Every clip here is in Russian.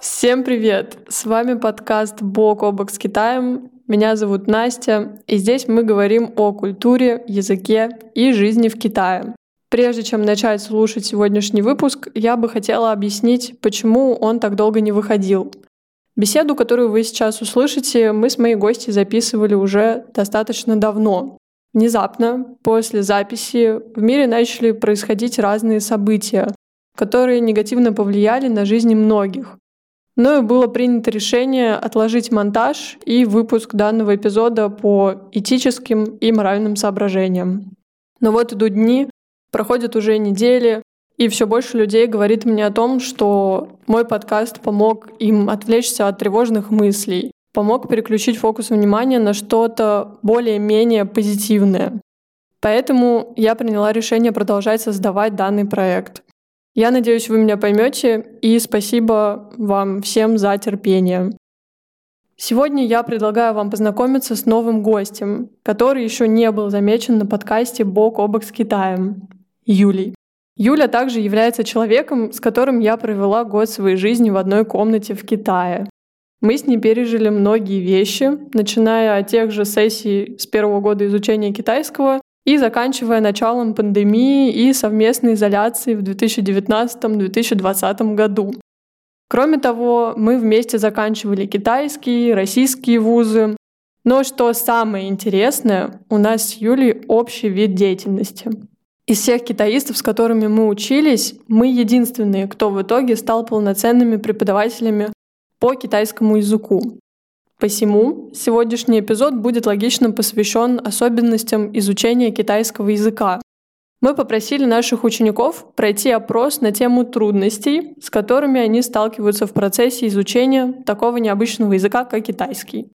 Всем привет! С вами подкаст «Бок о бок с Китаем». Меня зовут Настя, и здесь мы говорим о культуре, языке и жизни в Китае. Прежде чем начать слушать сегодняшний выпуск, я бы хотела объяснить, почему он так долго не выходил. Беседу, которую вы сейчас услышите, мы с моей гостью записывали уже достаточно давно. Внезапно, после записи, в мире начали происходить разные события, которые негативно повлияли на жизни многих. Но и было принято решение отложить монтаж и выпуск данного эпизода по этическим и моральным соображениям. Но вот идут дни, проходят уже недели, и все больше людей говорит мне о том, что мой подкаст помог им отвлечься от тревожных мыслей, помог переключить фокус внимания на что-то более-менее позитивное. Поэтому я приняла решение продолжать создавать данный проект. Я надеюсь, вы меня поймете, и спасибо вам всем за терпение. Сегодня я предлагаю вам познакомиться с новым гостем, который еще не был замечен на подкасте «Бок о бок с Китаем» — Юлей. Юля также является человеком, с которым я провела год своей жизни в одной комнате в Китае. Мы с ней пережили многие вещи, начиная от тех же сессий с первого года изучения китайского и заканчивая началом пандемии и совместной изоляции в 2019-2020 году. Кроме того, мы вместе заканчивали китайские, российские вузы. Но что самое интересное, у нас с Юлей общий вид деятельности. Из всех китаистов, с которыми мы учились, мы единственные, кто в итоге стал полноценными преподавателями по китайскому языку. Посему сегодняшний эпизод будет логично посвящен особенностям изучения китайского языка. Мы попросили наших учеников пройти опрос на тему трудностей, с которыми они сталкиваются в процессе изучения такого необычного языка, как китайский.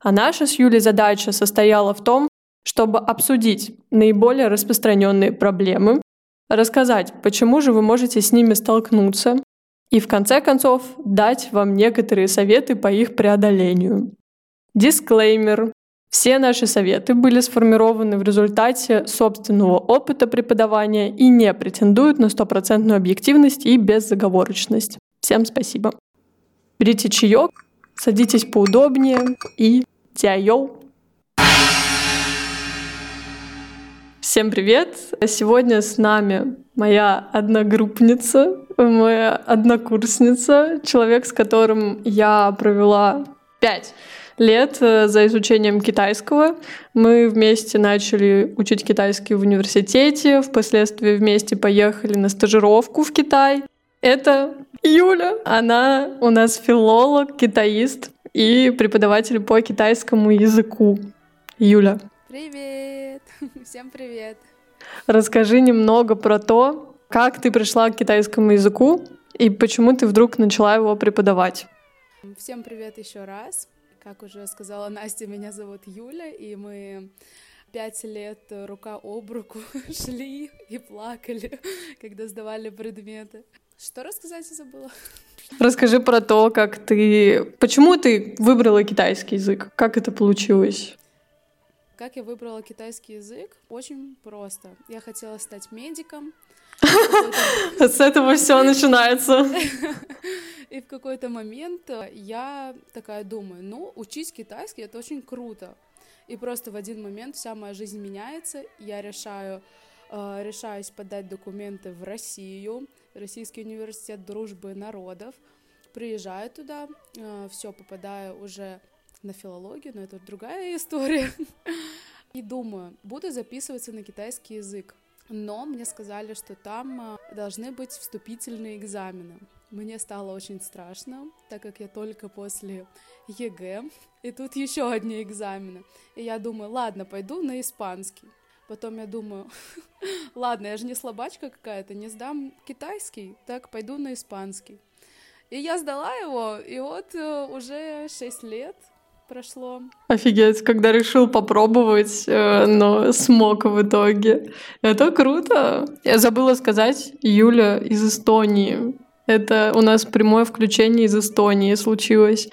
А наша с Юлей задача состояла в том, чтобы обсудить наиболее распространенные проблемы, рассказать, почему же вы можете с ними столкнуться, и в конце концов дать вам некоторые советы по их преодолению. Дисклеймер. Все наши советы были сформированы в результате собственного опыта преподавания и не претендуют на стопроцентную объективность и беззаговорочность. Всем спасибо. Берите чаек, садитесь поудобнее и тяйоу. Всем привет! Сегодня с нами моя одногруппница, моя однокурсница, человек, с которым я провела пять лет э, за изучением китайского. Мы вместе начали учить китайский в университете, впоследствии вместе поехали на стажировку в Китай. Это Юля. Она у нас филолог, китаист и преподаватель по китайскому языку. Юля. Привет! Всем привет! Расскажи немного про то, как ты пришла к китайскому языку и почему ты вдруг начала его преподавать. Всем привет еще раз. Как уже сказала Настя, меня зовут Юля, и мы пять лет рука об руку шли и плакали, когда сдавали предметы. Что рассказать я забыла? Расскажи про то, как ты... Почему ты выбрала китайский язык? Как это получилось? Как я выбрала китайский язык? Очень просто. Я хотела стать медиком. С этого все начинается. И в какой-то момент я такая думаю, ну, учить китайский — это очень круто. И просто в один момент вся моя жизнь меняется, я решаю, э, решаюсь подать документы в Россию, Российский университет дружбы народов, приезжаю туда, э, все, попадаю уже на филологию, но это другая история. И думаю, буду записываться на китайский язык. Но мне сказали, что там должны быть вступительные экзамены. Мне стало очень страшно, так как я только после ЕГЭ, и тут еще одни экзамены. И я думаю, ладно, пойду на испанский. Потом я думаю, ладно, я же не слабачка какая-то, не сдам китайский, так пойду на испанский. И я сдала его, и вот уже 6 лет прошло. Офигеть, когда решил попробовать, э, но смог в итоге. Это круто. Я забыла сказать, Юля из Эстонии. Это у нас прямое включение из Эстонии случилось.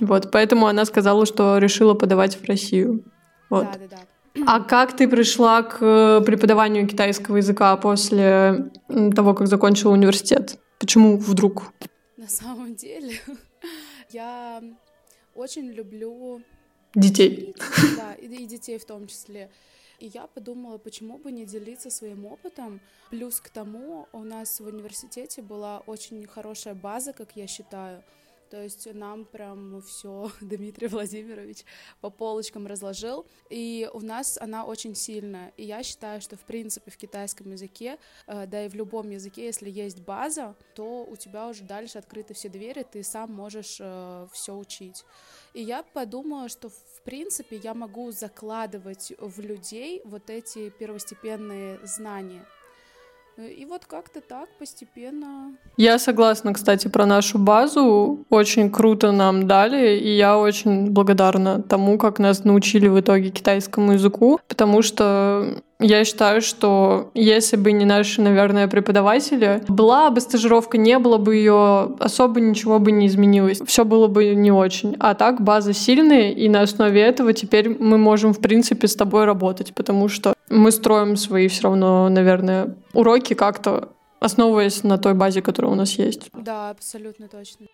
Вот, поэтому она сказала, что решила подавать в Россию. Вот. Да, да, да. А как ты пришла к э, преподаванию китайского языка после того, как закончила университет? Почему вдруг? На самом деле, я очень люблю детей. Да, и, и детей в том числе. И я подумала, почему бы не делиться своим опытом. Плюс к тому, у нас в университете была очень хорошая база, как я считаю. То есть нам прям все Дмитрий Владимирович по полочкам разложил. И у нас она очень сильная. И я считаю, что в принципе в китайском языке, э, да и в любом языке, если есть база, то у тебя уже дальше открыты все двери, ты сам можешь э, все учить. И я подумала, что в принципе я могу закладывать в людей вот эти первостепенные знания. И вот как-то так постепенно. Я согласна, кстати, про нашу базу. Очень круто нам дали, и я очень благодарна тому, как нас научили в итоге китайскому языку, потому что я считаю, что если бы не наши, наверное, преподаватели, была бы стажировка, не было бы ее, особо ничего бы не изменилось. Все было бы не очень. А так база сильная, и на основе этого теперь мы можем, в принципе, с тобой работать, потому что мы строим свои все равно, наверное, уроки как-то основываясь на той базе, которая у нас есть. Да, абсолютно точно.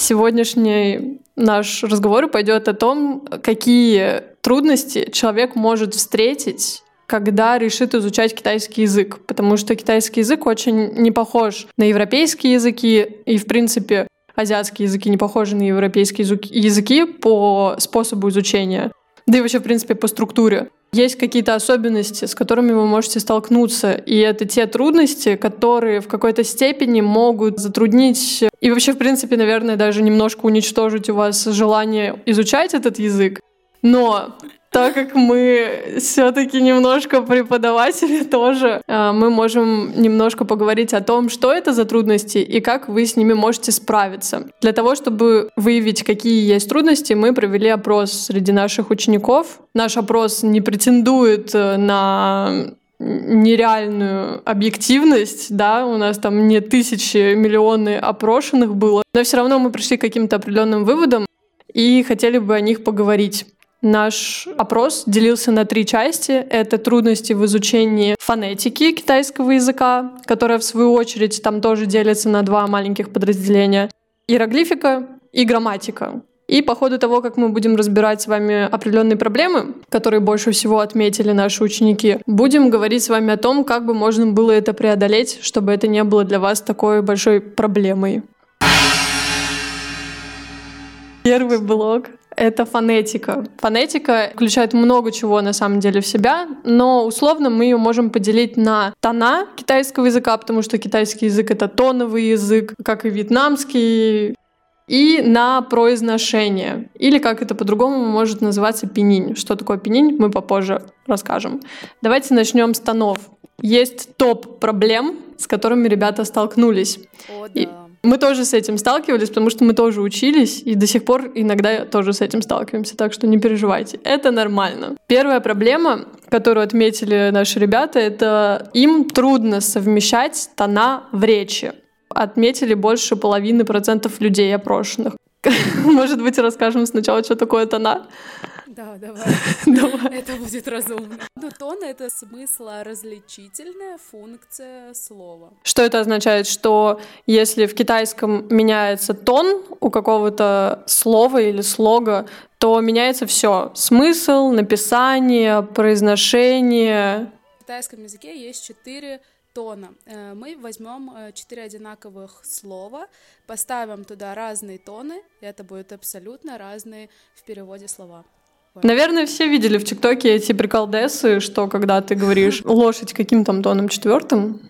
Сегодняшний наш разговор пойдет о том, какие трудности человек может встретить когда решит изучать китайский язык, потому что китайский язык очень не похож на европейские языки, и, в принципе, азиатские языки не похожи на европейские языки по способу изучения, да и вообще, в принципе, по структуре. Есть какие-то особенности, с которыми вы можете столкнуться, и это те трудности, которые в какой-то степени могут затруднить и вообще, в принципе, наверное, даже немножко уничтожить у вас желание изучать этот язык. Но так как мы все-таки немножко преподаватели тоже, э, мы можем немножко поговорить о том, что это за трудности и как вы с ними можете справиться. Для того, чтобы выявить, какие есть трудности, мы провели опрос среди наших учеников. Наш опрос не претендует э, на нереальную объективность, да, у нас там не тысячи, миллионы опрошенных было, но все равно мы пришли к каким-то определенным выводам и хотели бы о них поговорить. Наш опрос делился на три части. Это трудности в изучении фонетики китайского языка, которая, в свою очередь, там тоже делится на два маленьких подразделения. Иероглифика и грамматика. И по ходу того, как мы будем разбирать с вами определенные проблемы, которые больше всего отметили наши ученики, будем говорить с вами о том, как бы можно было это преодолеть, чтобы это не было для вас такой большой проблемой. Первый блок это фонетика. Фонетика включает много чего на самом деле в себя, но условно мы ее можем поделить на тона китайского языка, потому что китайский язык — это тоновый язык, как и вьетнамский, и на произношение. Или как это по-другому может называться пенинь. Что такое пенинь, мы попозже расскажем. Давайте начнем с тонов. Есть топ проблем, с которыми ребята столкнулись. О, да. И мы тоже с этим сталкивались, потому что мы тоже учились, и до сих пор иногда тоже с этим сталкиваемся, так что не переживайте. Это нормально. Первая проблема, которую отметили наши ребята, это им трудно совмещать тона в речи. Отметили больше половины процентов людей опрошенных. Может быть, расскажем сначала, что такое тона? Да, давай. давай. Это будет разумно. Ну, тон — это смыслоразличительная функция слова. Что это означает? Что если в китайском меняется тон у какого-то слова или слога, то меняется все. Смысл, написание, произношение. В китайском языке есть четыре тона. Э, мы возьмем э, четыре одинаковых слова, поставим туда разные тоны, и это будет абсолютно разные в переводе слова. Наверное, все видели в ТикТоке эти приколдесы, что когда ты говоришь лошадь каким там тоном четвертым?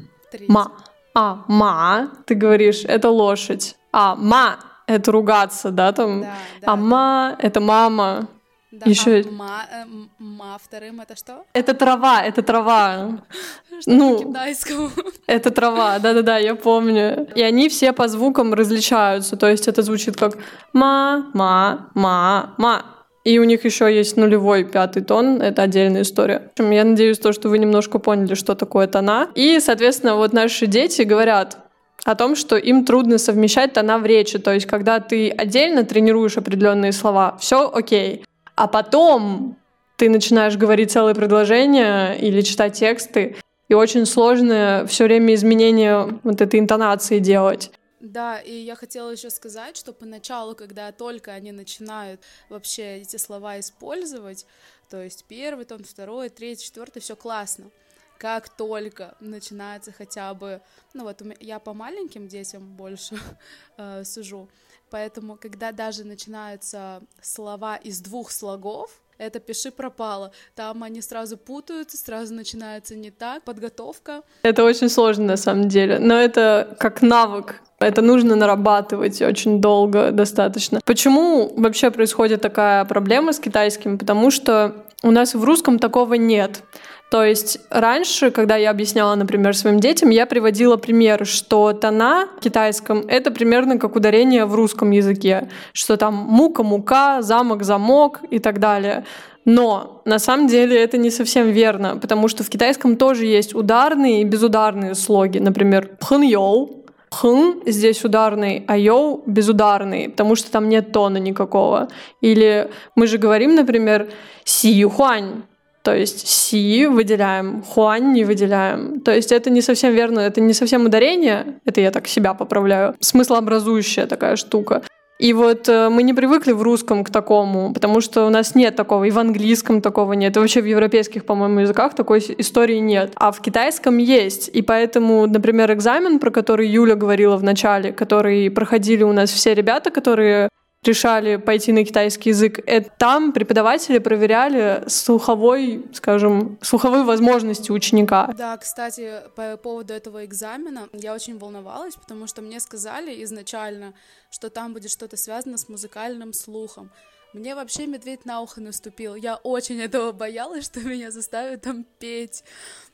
Ма. А, ма, ты говоришь, это лошадь. А, ма, это ругаться, да, там. Да, да, а ма, да. это мама. Да, Еще... а ма, э, ма вторым это что? Это трава, это трава. Что ну, китайскому? Это трава, да-да-да, я помню. И они все по звукам различаются, то есть это звучит как ма, ма, ма, ма. И у них еще есть нулевой пятый тон, это отдельная история. Я надеюсь, то, что вы немножко поняли, что такое тона. И, соответственно, вот наши дети говорят, о том, что им трудно совмещать тона в речи. То есть, когда ты отдельно тренируешь определенные слова, все окей. А потом ты начинаешь говорить целые предложения или читать тексты, и очень сложно все время изменения вот этой интонации делать. Да, и я хотела еще сказать, что поначалу, когда только они начинают вообще эти слова использовать, то есть первый тон, второй, третий, четвертый, все классно. Как только начинается хотя бы, ну вот я по маленьким детям больше э, сужу, поэтому когда даже начинаются слова из двух слогов, это пиши пропало. Там они сразу путаются, сразу начинается не так, подготовка. Это очень сложно на самом деле, но это как навык, это нужно нарабатывать очень долго достаточно. Почему вообще происходит такая проблема с китайским? Потому что у нас в русском такого нет. То есть раньше, когда я объясняла, например, своим детям, я приводила пример, что тона в китайском — это примерно как ударение в русском языке, что там мука-мука, замок-замок и так далее. Но на самом деле это не совсем верно, потому что в китайском тоже есть ударные и безударные слоги. Например, 朋友, 朋 здесь ударный, а 友 безударный, потому что там нет тона никакого. Или мы же говорим, например, си хуань, то есть си выделяем, хуань не выделяем. То есть это не совсем верно, это не совсем ударение, это я так себя поправляю, смыслообразующая такая штука. И вот э, мы не привыкли в русском к такому, потому что у нас нет такого, и в английском такого нет, и вообще в европейских, по-моему, языках такой истории нет. А в китайском есть. И поэтому, например, экзамен, про который Юля говорила в начале, который проходили у нас все ребята, которые решали пойти на китайский язык, это там преподаватели проверяли слуховой, скажем, слуховые возможности ученика. Да, кстати, по поводу этого экзамена я очень волновалась, потому что мне сказали изначально, что там будет что-то связано с музыкальным слухом. Мне вообще медведь на ухо наступил. Я очень этого боялась, что меня заставят там петь.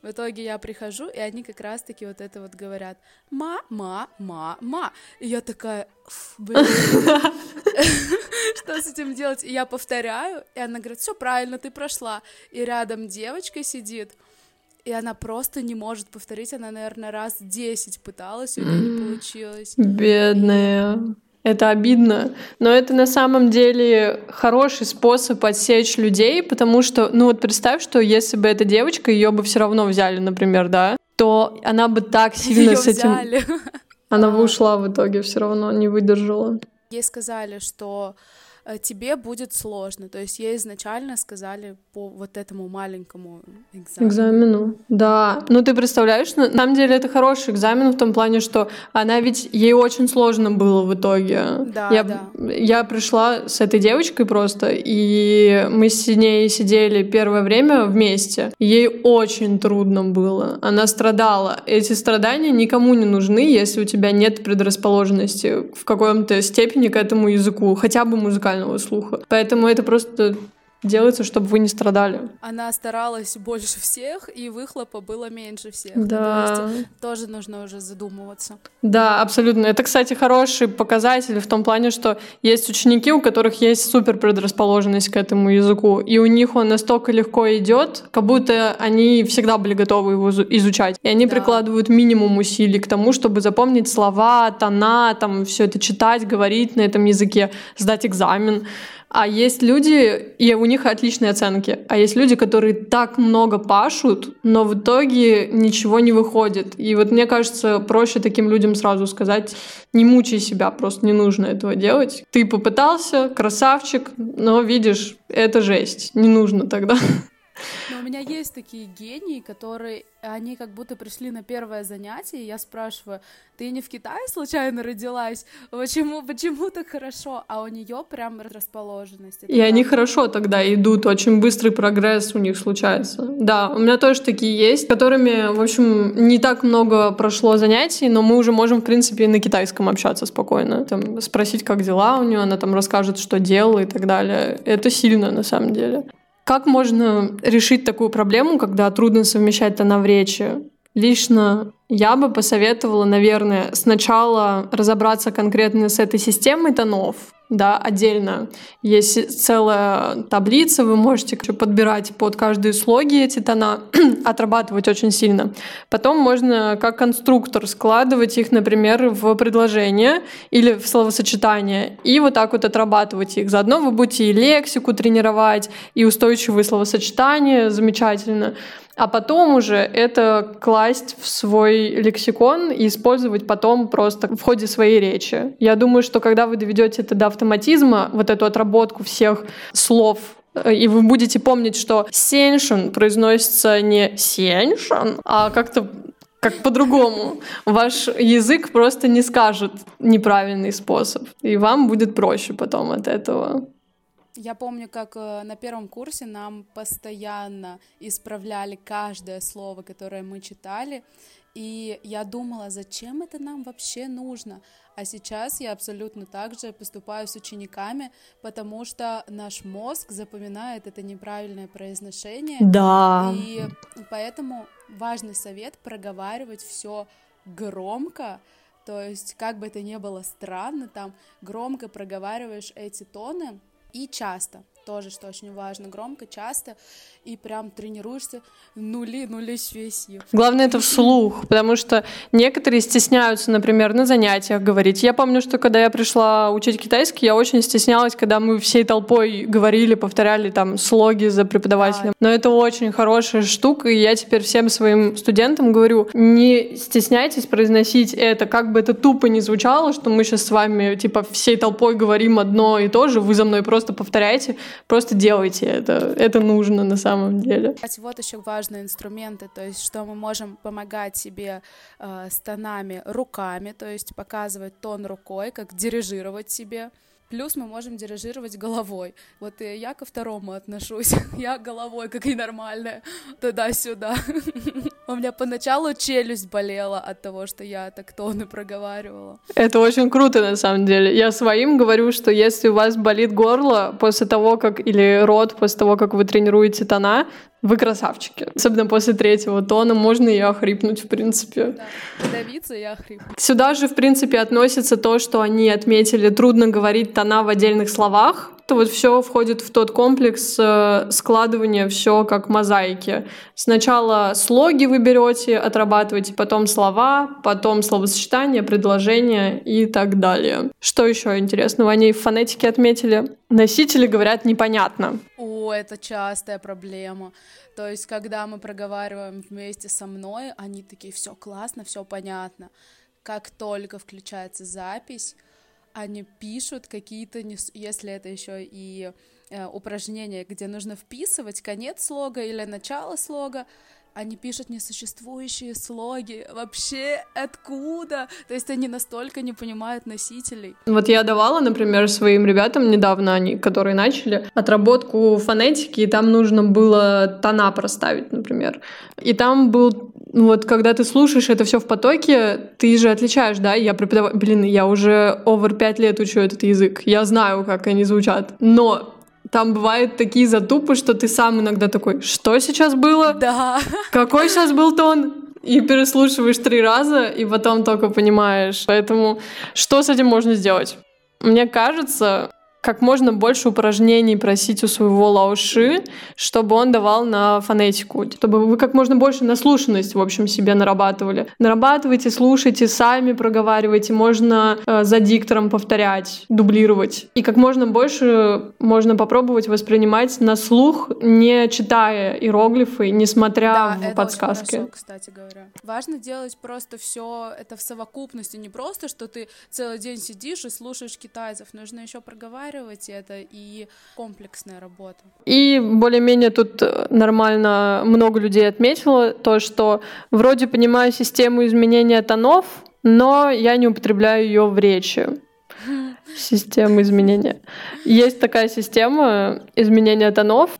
В итоге я прихожу, и они как раз-таки вот это вот говорят. Ма, ма, ма, ма. И я такая, блин, что с этим делать? И я повторяю, и она говорит, все правильно, ты прошла. И рядом девочка сидит, и она просто не может повторить. Она, наверное, раз десять пыталась, и у нее не получилось. Бедная. Это обидно, но это на самом деле хороший способ отсечь людей, потому что, ну вот представь, что если бы эта девочка, ее бы все равно взяли, например, да, то она бы так сильно Её с этим... взяли. Она бы ушла в итоге, все равно не выдержала. Ей сказали, что тебе будет сложно. То есть ей изначально сказали по вот этому маленькому экзамену. Экзамену, да. Ну, ты представляешь, на самом деле это хороший экзамен в том плане, что она ведь, ей очень сложно было в итоге. Да, я, да. я пришла с этой девочкой просто, и мы с ней сидели первое время вместе. Ей очень трудно было. Она страдала. Эти страдания никому не нужны, если у тебя нет предрасположенности в каком-то степени к этому языку, хотя бы музыкального слуха. Поэтому это просто делается, чтобы вы не страдали. Она старалась больше всех, и выхлопа было меньше всех. Да. То есть тоже нужно уже задумываться. Да, абсолютно. Это, кстати, хороший показатель в том плане, что есть ученики, у которых есть супер предрасположенность к этому языку, и у них он настолько легко идет, как будто они всегда были готовы его изу- изучать. И они Да. прикладывают минимум усилий к тому, чтобы запомнить слова, тона, там все это читать, говорить на этом языке, сдать экзамен. А есть люди, и у них отличные оценки. А есть люди, которые так много пашут, но в итоге ничего не выходит. И вот мне кажется, проще таким людям сразу сказать, не мучай себя, просто не нужно этого делать. Ты попытался, красавчик, но видишь, это жесть. Не нужно тогда. Но у меня есть такие гении, которые, они как будто пришли на первое занятие, и я спрашиваю, ты не в Китае случайно родилась? Почему, почему так хорошо? А у нее прям расположенность. Это И они правда. хорошо тогда идут, очень быстрый прогресс у них случается. Да, у меня тоже такие есть, которыми, в общем, не так много прошло занятий, но мы уже можем, в принципе, и на китайском общаться спокойно. Там, спросить, как дела у нее, она там расскажет, что делала и так далее. Это сильно, на самом деле. Как можно решить такую проблему, когда трудно совмещать тона в речи? Лично я бы посоветовала, наверное, сначала разобраться конкретно с этой системой тонов, да, отдельно. Есть целая таблица, вы можете подбирать под каждые слоги эти тона, отрабатывать очень сильно. Потом можно как конструктор складывать их, например, в предложение или в словосочетание, и вот так вот отрабатывать их. Заодно вы будете и лексику тренировать, и устойчивые словосочетания, замечательно а потом уже это класть в свой лексикон и использовать потом просто в ходе своей речи. Я думаю, что когда вы доведете это до автоматизма, вот эту отработку всех слов э, и вы будете помнить, что сеншин произносится не сеншин, а как-то как по-другому. Ваш язык просто не скажет неправильный способ, и вам будет проще потом от этого. Я помню, как э, на первом курсе нам постоянно исправляли каждое слово, которое мы читали, и я думала, зачем это нам вообще нужно? А сейчас я абсолютно так же поступаю с учениками, потому что наш мозг запоминает это неправильное произношение. Да. И поэтому важный совет проговаривать все громко, то есть как бы это ни было странно, там громко проговариваешь эти тоны, и часто, тоже, что очень важно, громко, часто, и прям тренируешься нули, нули свесью. Главное это вслух, потому что некоторые стесняются, например, на занятиях говорить. Я помню, что когда я пришла учить китайский, я очень стеснялась, когда мы всей толпой говорили, повторяли там слоги за преподавателем. Да. Но это очень хорошая штука, и я теперь всем своим студентам говорю, не стесняйтесь произносить это, как бы это тупо не звучало, что мы сейчас с вами типа всей толпой говорим одно и то же, вы за мной просто повторяйте, просто делайте это. Это нужно на самом деле. Кстати, вот еще важные инструменты, то есть что мы можем помогать себе э, с тонами руками, то есть показывать тон рукой, как дирижировать себе. Плюс мы можем дирижировать головой. Вот я ко второму отношусь. Я головой, как и нормальная, туда-сюда. У меня поначалу челюсть болела от того, что я так тоны проговаривала. Это очень круто, на самом деле. Я своим говорю, что если у вас болит горло после того, как... или рот после того, как вы тренируете тона, вы красавчики. Особенно после третьего тона можно и охрипнуть, в принципе. Да, подавиться и охрипнуть. Сюда же, в принципе, относится то, что они отметили, трудно говорить тона в отдельных словах. Это вот все входит в тот комплекс э, складывания, все как мозаики. Сначала слоги вы берете, отрабатываете, потом слова, потом словосочетания, предложения и так далее. Что еще интересного они в фонетике отметили? Носители говорят непонятно. О, это частая проблема. То есть, когда мы проговариваем вместе со мной, они такие, все классно, все понятно. Как только включается запись, они пишут какие-то, если это еще и э, упражнения, где нужно вписывать конец слога или начало слога, они пишут несуществующие слоги. Вообще откуда? То есть они настолько не понимают носителей. Вот я давала, например, своим ребятам недавно, они, которые начали, отработку фонетики, и там нужно было тона проставить, например. И там был вот когда ты слушаешь это все в потоке, ты же отличаешь, да, я преподаваю, блин, я уже over 5 лет учу этот язык, я знаю, как они звучат, но там бывают такие затупы, что ты сам иногда такой, что сейчас было? Да. Какой сейчас был тон? И переслушиваешь три раза, и потом только понимаешь. Поэтому что с этим можно сделать? Мне кажется, как можно больше упражнений просить у своего лауши, чтобы он давал на фонетику, чтобы вы как можно больше наслушанность, в общем, себе нарабатывали. Нарабатывайте, слушайте, сами проговаривайте, можно э, за диктором повторять, дублировать. И как можно больше можно попробовать воспринимать на слух, не читая иероглифы, не смотря да, в это подсказки. Хорошо, кстати говоря. Важно делать просто все это в совокупности, не просто, что ты целый день сидишь и слушаешь китайцев, нужно еще проговаривать проговаривать это и комплексная работа. И более-менее тут нормально много людей отметило то, что вроде понимаю систему изменения тонов, но я не употребляю ее в речи. Система изменения. Есть такая система изменения тонов.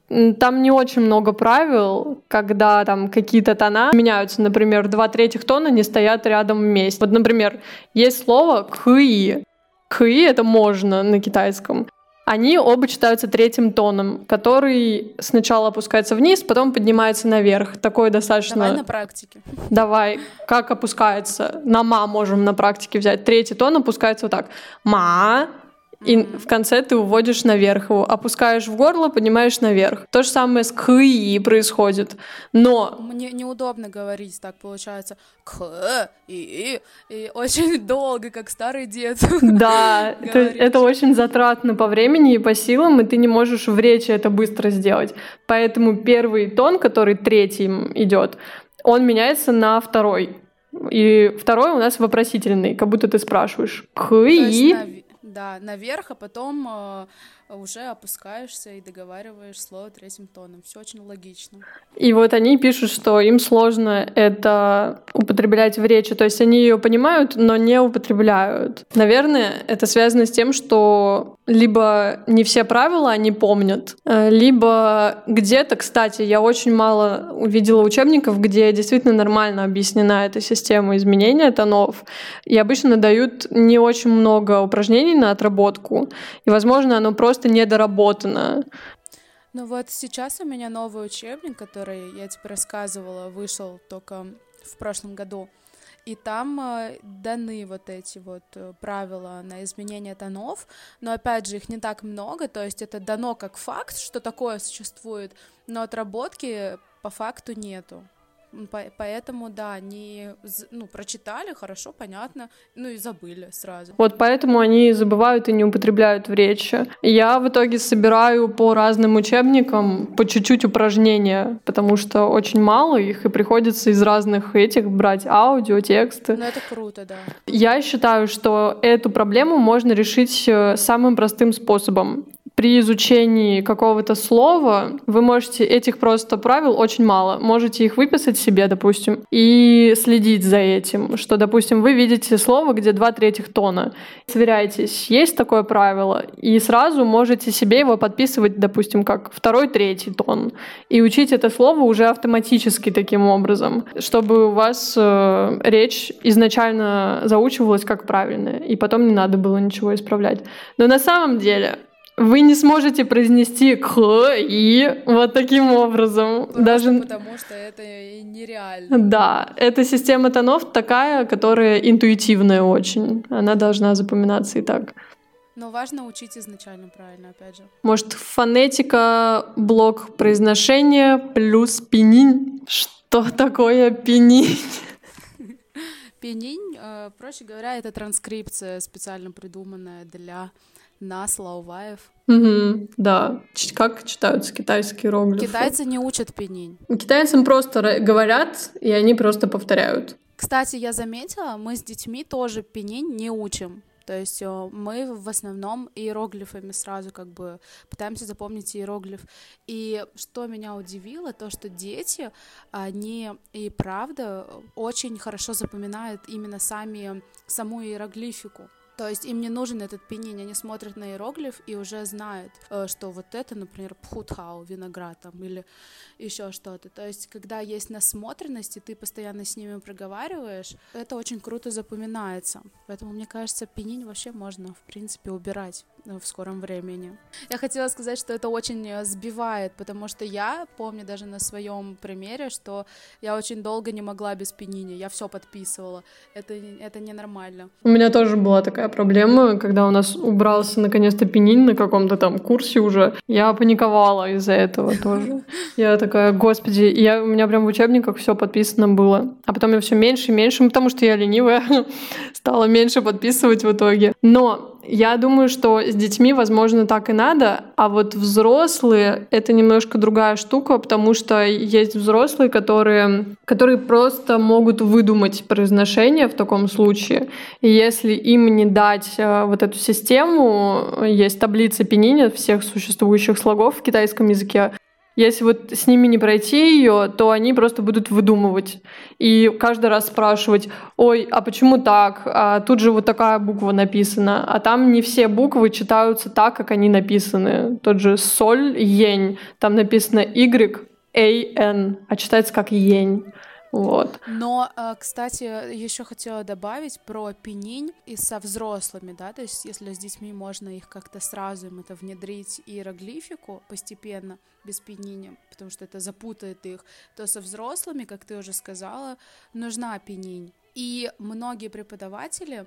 Там не очень много правил, когда там какие-то тона меняются. Например, два третьих тона не стоят рядом вместе. Вот, например, есть слово «кы», Кы это можно на китайском. Они оба читаются третьим тоном, который сначала опускается вниз, потом поднимается наверх. Такой достаточно... Давай на практике. Давай. Как опускается? На ма можем на практике взять. Третий тон опускается вот так. Ма, и в конце ты уводишь наверх его, опускаешь в горло, поднимаешь наверх. То же самое с кы происходит. Но... Мне неудобно говорить так, получается. К и и очень долго, как старый дед. Да, это, это очень затратно по времени и по силам, и ты не можешь в речи это быстро сделать. Поэтому первый тон, который третьим идет, он меняется на второй. И второй у нас вопросительный, как будто ты спрашиваешь. К и да, наверх, а потом э, уже опускаешься и договариваешь слово третьим тоном. Все очень логично. И вот они пишут, что им сложно это употреблять в речи, то есть они ее понимают, но не употребляют. Наверное, это связано с тем, что либо не все правила они помнят, э, либо где-то, кстати, я очень мало увидела учебников, где действительно нормально объяснена эта система изменения тонов, и обычно дают не очень много упражнений на отработку, и, возможно, оно просто просто недоработано. Ну вот сейчас у меня новый учебник, который я тебе рассказывала, вышел только в прошлом году. И там э, даны вот эти вот э, правила на изменение тонов, но опять же их не так много, то есть это дано как факт, что такое существует, но отработки по факту нету. Поэтому, да, они ну, прочитали, хорошо, понятно, ну и забыли сразу. Вот поэтому они забывают и не употребляют в речи. Я в итоге собираю по разным учебникам по чуть-чуть упражнения, потому что очень мало их, и приходится из разных этих брать аудио, тексты. Ну это круто, да. Я считаю, что эту проблему можно решить э, самым простым способом при изучении какого-то слова вы можете этих просто правил очень мало. Можете их выписать себе, допустим, и следить за этим, что, допустим, вы видите слово, где два третьих тона. Сверяйтесь, есть такое правило, и сразу можете себе его подписывать, допустим, как второй, третий тон, и учить это слово уже автоматически таким образом, чтобы у вас э, речь изначально заучивалась как правильная, и потом не надо было ничего исправлять. Но на самом деле вы не сможете произнести к и вот таким образом. Просто Даже потому что это нереально. Да, эта система тонов такая, которая интуитивная очень. Она должна запоминаться и так. Но важно учить изначально правильно, опять же. Может, фонетика, блок произношения плюс пенинь. Что такое пенинь? Пенинь, э, проще говоря, это транскрипция специально придуманная для нас, лауваев. Угу, да. Как читаются китайские иероглифы? Китайцы не учат пенинь. Китайцам просто говорят, и они просто повторяют. Кстати, я заметила, мы с детьми тоже пенинь не учим. То есть э, мы в основном иероглифами сразу как бы пытаемся запомнить иероглиф. И что меня удивило, то что дети, они и правда очень хорошо запоминают именно сами саму иероглифику. То есть им не нужен этот пенинь, они смотрят на иероглиф и уже знают, э, что вот это, например, пхутхау, виноград там, или еще что-то. То есть когда есть насмотренность, и ты постоянно с ними проговариваешь, это очень круто запоминается. Поэтому, мне кажется, пенинь вообще можно, в принципе, убирать э, в скором времени. Я хотела сказать, что это очень э, сбивает, потому что я помню даже на своем примере, что я очень долго не могла без пениня, я все подписывала. Это, это ненормально. У меня тоже была такая такая проблема, когда у нас убрался наконец-то пенин на каком-то там курсе уже. Я паниковала из-за этого тоже. Я такая, господи, я, у меня прям в учебниках все подписано было. А потом я все меньше и меньше, потому что я ленивая, стала меньше подписывать в итоге. Но я думаю, что с детьми, возможно, так и надо, а вот взрослые — это немножко другая штука, потому что есть взрослые, которые, которые просто могут выдумать произношение в таком случае. И если им не дать э, вот эту систему, есть таблица Пенини всех существующих слогов в китайском языке, если вот с ними не пройти ее, то они просто будут выдумывать. И каждый раз спрашивать, ой, а почему так? А тут же вот такая буква написана. А там не все буквы читаются так, как они написаны. Тот же соль, ень. Там написано Y, A, N, а читается как ень. Вот. Но, э, кстати, еще хотела добавить про пенинь и со взрослыми, да, то есть если с детьми можно их как-то сразу им это внедрить иероглифику постепенно, без пенини, потому что это запутает их, то со взрослыми, как ты уже сказала, нужна пенинь. И многие преподаватели,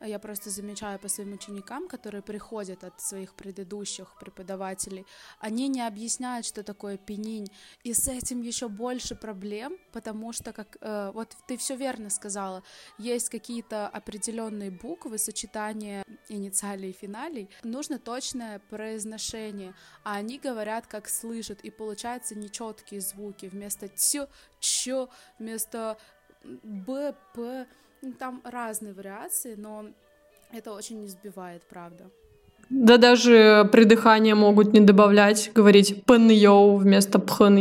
я просто замечаю по своим ученикам, которые приходят от своих предыдущих преподавателей, они не объясняют, что такое пенинь, и с этим еще больше проблем, потому что, как э, вот ты все верно сказала, есть какие-то определенные буквы, сочетания инициалей и финалей, нужно точное произношение, а они говорят, как слышат, и получаются нечеткие звуки. Вместо тю, чу, вместо б, п, ну, там разные вариации, но это очень избивает, правда. Да даже придыхание могут не добавлять, говорить пэн вместо пхэн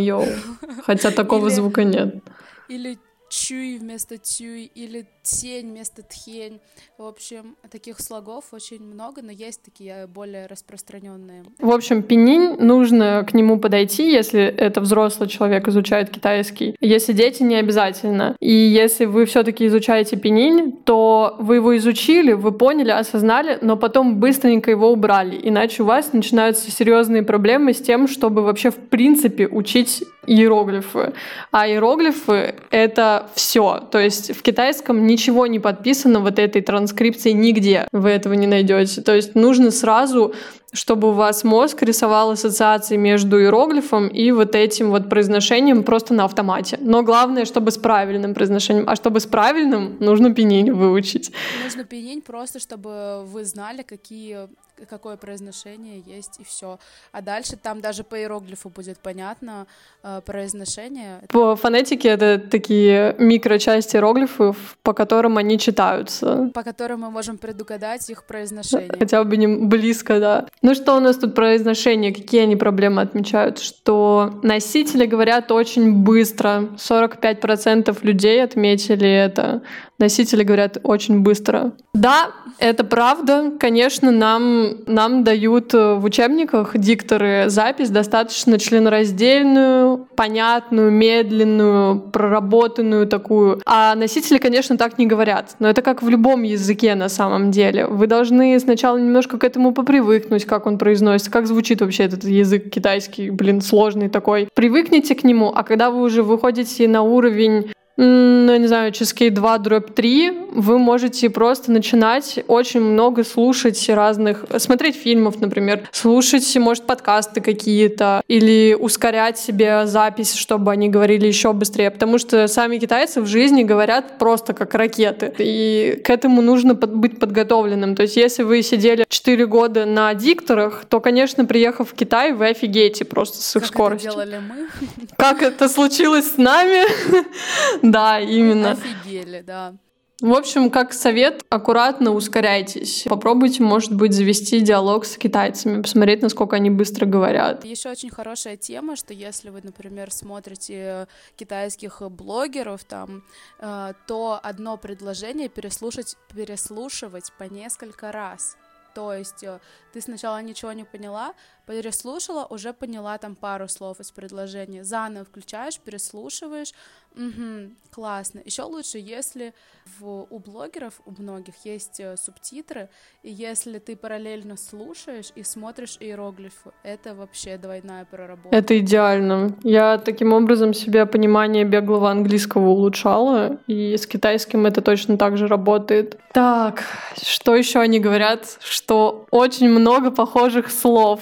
хотя такого или, звука нет. Или чуй вместо тюй, или тень вместо тхень. В общем, таких слогов очень много, но есть такие более распространенные. В общем, пенинь нужно к нему подойти, если это взрослый человек изучает китайский. Если дети, не обязательно. И если вы все-таки изучаете пенинь, то вы его изучили, вы поняли, осознали, но потом быстренько его убрали. Иначе у вас начинаются серьезные проблемы с тем, чтобы вообще в принципе учить иероглифы. А иероглифы — это все. То есть в китайском ничего не подписано вот этой транскрипции нигде. Вы этого не найдете. То есть нужно сразу чтобы у вас мозг рисовал ассоциации между иероглифом и вот этим вот произношением просто на автомате. Но главное, чтобы с правильным произношением. А чтобы с правильным, нужно пенень выучить. Нужно пенень просто, чтобы вы знали, какие какое произношение есть, и все. А дальше там даже по иероглифу будет понятно э, произношение. По фонетике это такие микрочасти иероглифов, по которым они читаются. По которым мы можем предугадать их произношение. Хотя бы не близко, да. Ну что у нас тут произношение? Какие они проблемы отмечают? Что носители говорят очень быстро. 45% людей отметили это. Носители говорят очень быстро. Да, это правда. Конечно, нам, нам дают в учебниках дикторы запись достаточно членораздельную, понятную, медленную, проработанную такую. А носители, конечно, так не говорят. Но это как в любом языке на самом деле. Вы должны сначала немножко к этому попривыкнуть, как он произносится, как звучит вообще этот язык китайский, блин, сложный такой. Привыкните к нему, а когда вы уже выходите на уровень ну, я не знаю, часы 2, дробь 3, вы можете просто начинать очень много слушать разных, смотреть фильмов, например, слушать, может, подкасты какие-то, или ускорять себе запись, чтобы они говорили еще быстрее, потому что сами китайцы в жизни говорят просто как ракеты, и к этому нужно под, быть подготовленным. То есть, если вы сидели 4 года на дикторах, то, конечно, приехав в Китай, вы офигеете просто с их как скоростью. Это делали мы. Как это случилось с нами? Да, именно. Офигели, да. В общем, как совет, аккуратно ускоряйтесь. Попробуйте, может быть, завести диалог с китайцами, посмотреть, насколько они быстро говорят. Еще очень хорошая тема, что если вы, например, смотрите китайских блогеров, там, э, то одно предложение переслушать, переслушивать по несколько раз. То есть э, ты сначала ничего не поняла, переслушала, уже поняла там пару слов из предложения. Заново включаешь, переслушиваешь. Угу, классно. Еще лучше, если в, у блогеров, у многих есть э, субтитры, и если ты параллельно слушаешь и смотришь иероглифы, это вообще двойная проработка. Это идеально. Я таким образом себе понимание беглого английского улучшала, и с китайским это точно так же работает. Так, что еще они говорят? Что очень много похожих слов.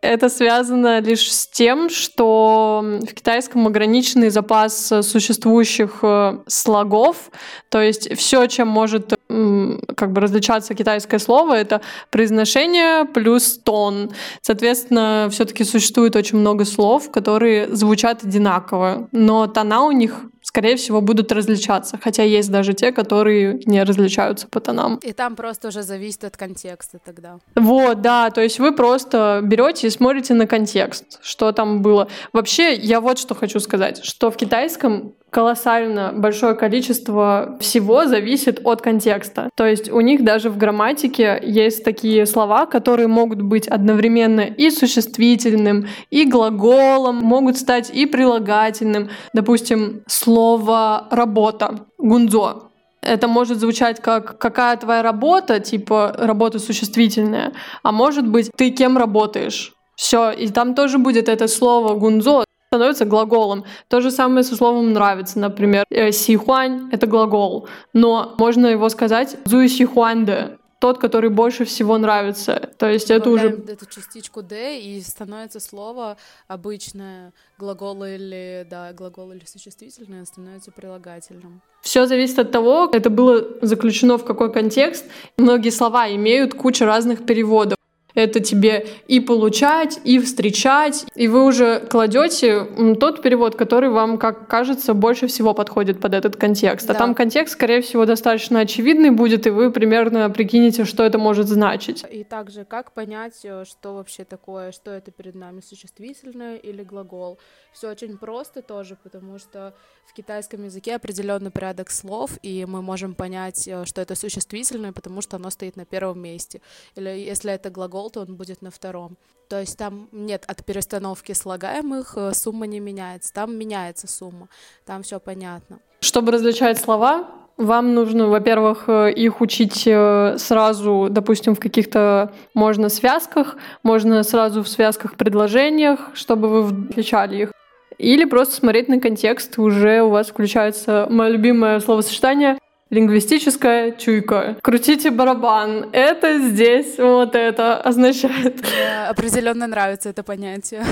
Это связано лишь с тем, что в китайском ограниченный запас существующих э, слогов, то есть все, чем может как бы различаться китайское слово, это произношение плюс тон. Соответственно, все-таки существует очень много слов, которые звучат одинаково, но тона у них скорее всего, будут различаться. Хотя есть даже те, которые не различаются по тонам. И там просто уже зависит от контекста тогда. Вот, да. То есть вы просто берете и смотрите на контекст, что там было. Вообще, я вот что хочу сказать, что в китайском колоссально большое количество всего зависит от контекста. То есть у них даже в грамматике есть такие слова, которые могут быть одновременно и существительным, и глаголом, могут стать и прилагательным. Допустим, слово «работа», «гунзо», это может звучать как какая твоя работа, типа работа существительная, а может быть ты кем работаешь. Все, и там тоже будет это слово гунзо, становится глаголом. То же самое со словом нравится, например. Э, сихуань — это глагол, но можно его сказать зуй сихуанде, тот, который больше всего нравится. То есть это уже... эту частичку «д», и становится слово обычное, глагол или, да, глагол или существительное становится прилагательным. Все зависит от того, это было заключено в какой контекст. Многие слова имеют кучу разных переводов это тебе и получать, и встречать, и вы уже кладете тот перевод, который вам, как кажется, больше всего подходит под этот контекст. А да. там контекст, скорее всего, достаточно очевидный будет, и вы примерно прикинете, что это может значить. И также, как понять, э, что вообще такое, что это перед нами, существительное или глагол. Все очень просто тоже, потому что в китайском языке определенный порядок слов, и мы можем понять, э, что это существительное, потому что оно стоит на первом месте. Или если это глагол, то он будет на втором. То есть там нет от перестановки слагаемых э, сумма не меняется, там меняется сумма, там все понятно. Чтобы различать слова, вам нужно, во-первых, э, их учить сразу, допустим, в каких-то, можно, связках, можно сразу в связках предложениях, чтобы вы отличали их. Или просто смотреть на контекст, уже у вас включается мое любимое словосочетание Лингвистическая чуйка. Крутите барабан. Это здесь вот это означает. Мне определенно нравится это понятие.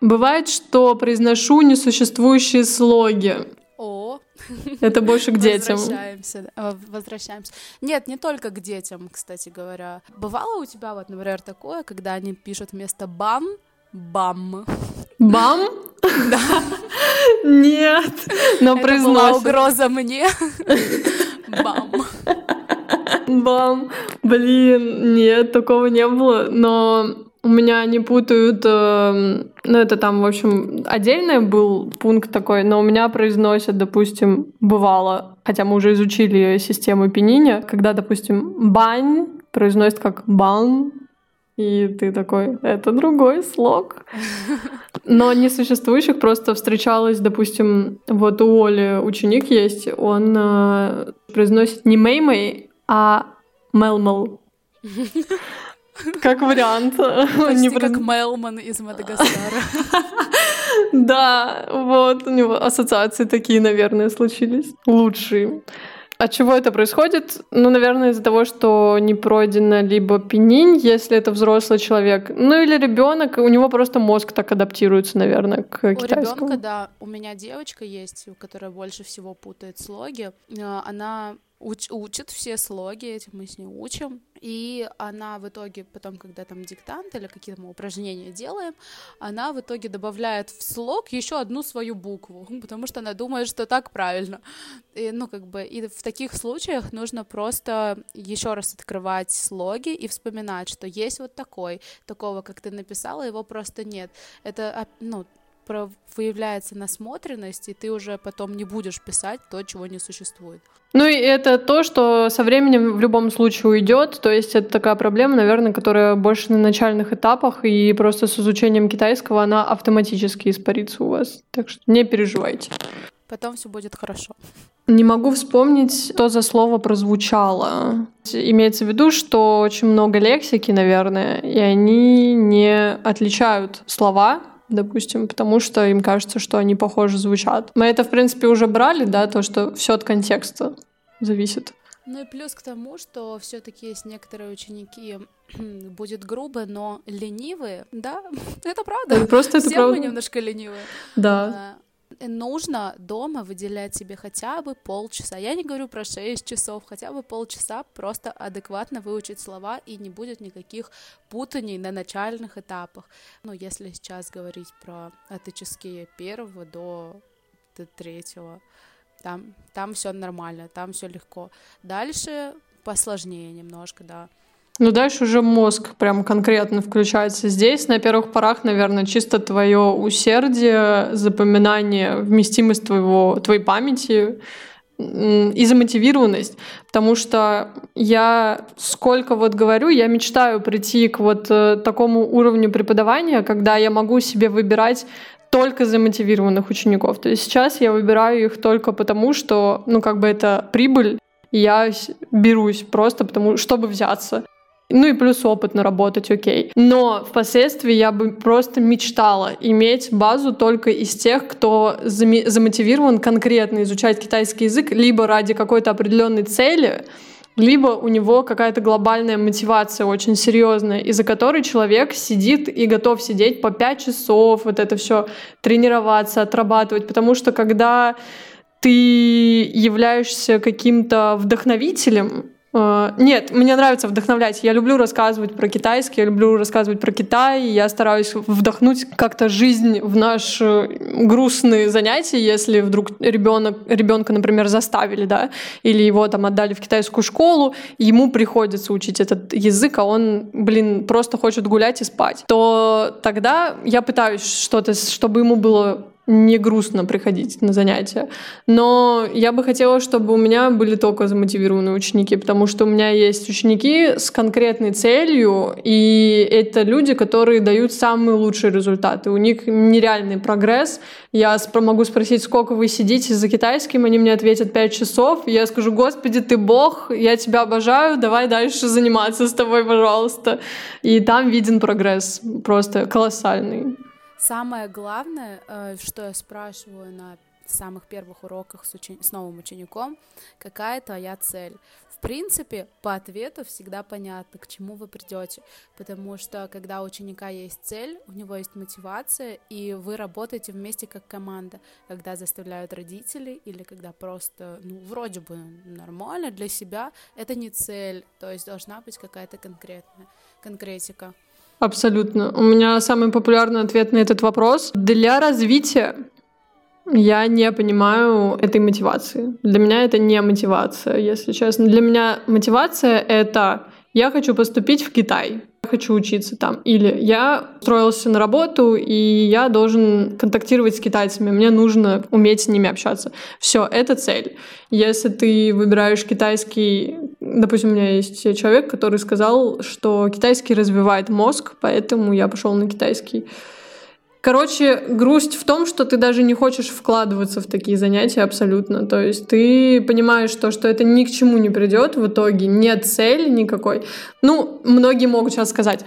Бывает, что произношу несуществующие слоги. О, это больше к детям. Возвращаемся, возвращаемся. Нет, не только к детям, кстати говоря. Бывало у тебя вот, например, такое, когда они пишут вместо бан бам. Бам? Да. Нет, но Это была угроза мне. Бам. Бам. Блин, нет, такого не было, но у меня не путают, э, ну это там, в общем, отдельный был пункт такой, но у меня произносят, допустим, бывало, хотя мы уже изучили систему пениня, когда, допустим, бань произносит как бан, и ты такой, это другой слог. Но несуществующих просто встречалось, допустим, вот у Оли ученик есть, он э, произносит не Мэй-Мэй, а Мелмел. Как вариант. Почти как Мелман из Мадагаскара. Да, вот у него ассоциации такие, наверное, случились. Лучшие. От чего это происходит? Ну, наверное, из-за того, что не пройдено либо пенинь, если это взрослый человек, ну или ребенок, у него просто мозг так адаптируется, наверное, к у китайскому. У ребенка, да. У меня девочка есть, которая больше всего путает слоги. Э, она уч- учит все слоги, этим мы с ней учим. И она в итоге, потом, когда там диктант или какие-то мы упражнения делаем, она в итоге добавляет в слог еще одну свою букву, потому что она думает, что так правильно. И, ну, как бы, и в таких случаях нужно просто еще раз открывать слоги и вспоминать, что есть вот такой, такого, как ты написала, его просто нет. Это, а, ну, выявляется насмотренность, и ты уже потом не будешь писать то, чего не существует. Ну и это то, что со временем в любом случае уйдет. То есть это такая проблема, наверное, которая больше на начальных этапах, и просто с изучением китайского она автоматически испарится у вас. Так что не переживайте. Потом все будет хорошо. Не могу вспомнить, что за слово прозвучало. Имеется в виду, что очень много лексики, наверное, и они не отличают слова допустим, потому что им кажется, что они похоже звучат. Мы это, в принципе, уже брали, да, то, что все от контекста зависит. Ну и плюс к тому, что все-таки есть некоторые ученики, будет грубо, но ленивые, да, это правда. Просто это Все правда. мы немножко ленивые. Да. А, нужно дома выделять себе хотя бы полчаса. Я не говорю про 6 часов, хотя бы полчаса просто адекватно выучить слова, и не будет никаких путаний на начальных этапах. Ну, если сейчас говорить про отеческие первого до третьего, там, там все нормально, там все легко. Дальше посложнее немножко, да. Ну, дальше уже мозг прям конкретно включается здесь. На первых порах, наверное, чисто твое усердие, запоминание, вместимость твоего, твоей памяти и замотивированность, потому что я сколько вот говорю, я мечтаю прийти к вот э, такому уровню преподавания, когда я могу себе выбирать только замотивированных учеников. То есть сейчас я выбираю их только потому, что, ну, как бы это прибыль, и я берусь просто потому, чтобы взяться. Ну и плюс опыт наработать, окей. Но впоследствии я бы просто мечтала иметь базу только из тех, кто замотивирован конкретно изучать китайский язык, либо ради какой-то определенной цели, либо у него какая-то глобальная мотивация очень серьезная, из-за которой человек сидит и готов сидеть по 5 часов, вот это все тренироваться, отрабатывать, потому что когда ты являешься каким-то вдохновителем, нет, мне нравится вдохновлять. Я люблю рассказывать про китайский, я люблю рассказывать про Китай. Я стараюсь вдохнуть как-то жизнь в наши грустные занятия, если вдруг ребенок, ребенка, например, заставили, да, или его там отдали в китайскую школу, ему приходится учить этот язык, а он, блин, просто хочет гулять и спать, то тогда я пытаюсь что-то, чтобы ему было не грустно приходить на занятия. Но я бы хотела, чтобы у меня были только замотивированные ученики, потому что у меня есть ученики с конкретной целью, и это люди, которые дают самые лучшие результаты. У них нереальный прогресс. Я могу спросить, сколько вы сидите за китайским, они мне ответят 5 часов. Я скажу, господи, ты бог, я тебя обожаю, давай дальше заниматься с тобой, пожалуйста. И там виден прогресс, просто колоссальный. Самое главное, э, что я спрашиваю на самых первых уроках с, учени- с новым учеником, какая твоя цель. В принципе, по ответу всегда понятно, к чему вы придете, потому что когда у ученика есть цель, у него есть мотивация, и вы работаете вместе как команда, когда заставляют родители или когда просто, ну, вроде бы нормально для себя, это не цель, то есть должна быть какая-то конкретная конкретика. Абсолютно. У меня самый популярный ответ на этот вопрос. Для развития я не понимаю этой мотивации. Для меня это не мотивация, если честно. Для меня мотивация — это я хочу поступить в Китай хочу учиться там. Или я устроился на работу, и я должен контактировать с китайцами, мне нужно уметь с ними общаться. Все, это цель. Если ты выбираешь китайский... Допустим, у меня есть человек, который сказал, что китайский развивает мозг, поэтому я пошел на китайский. Короче, грусть в том, что ты даже не хочешь вкладываться в такие занятия абсолютно. То есть ты понимаешь то, что это ни к чему не придет в итоге, нет цели никакой. Ну, многие могут сейчас сказать,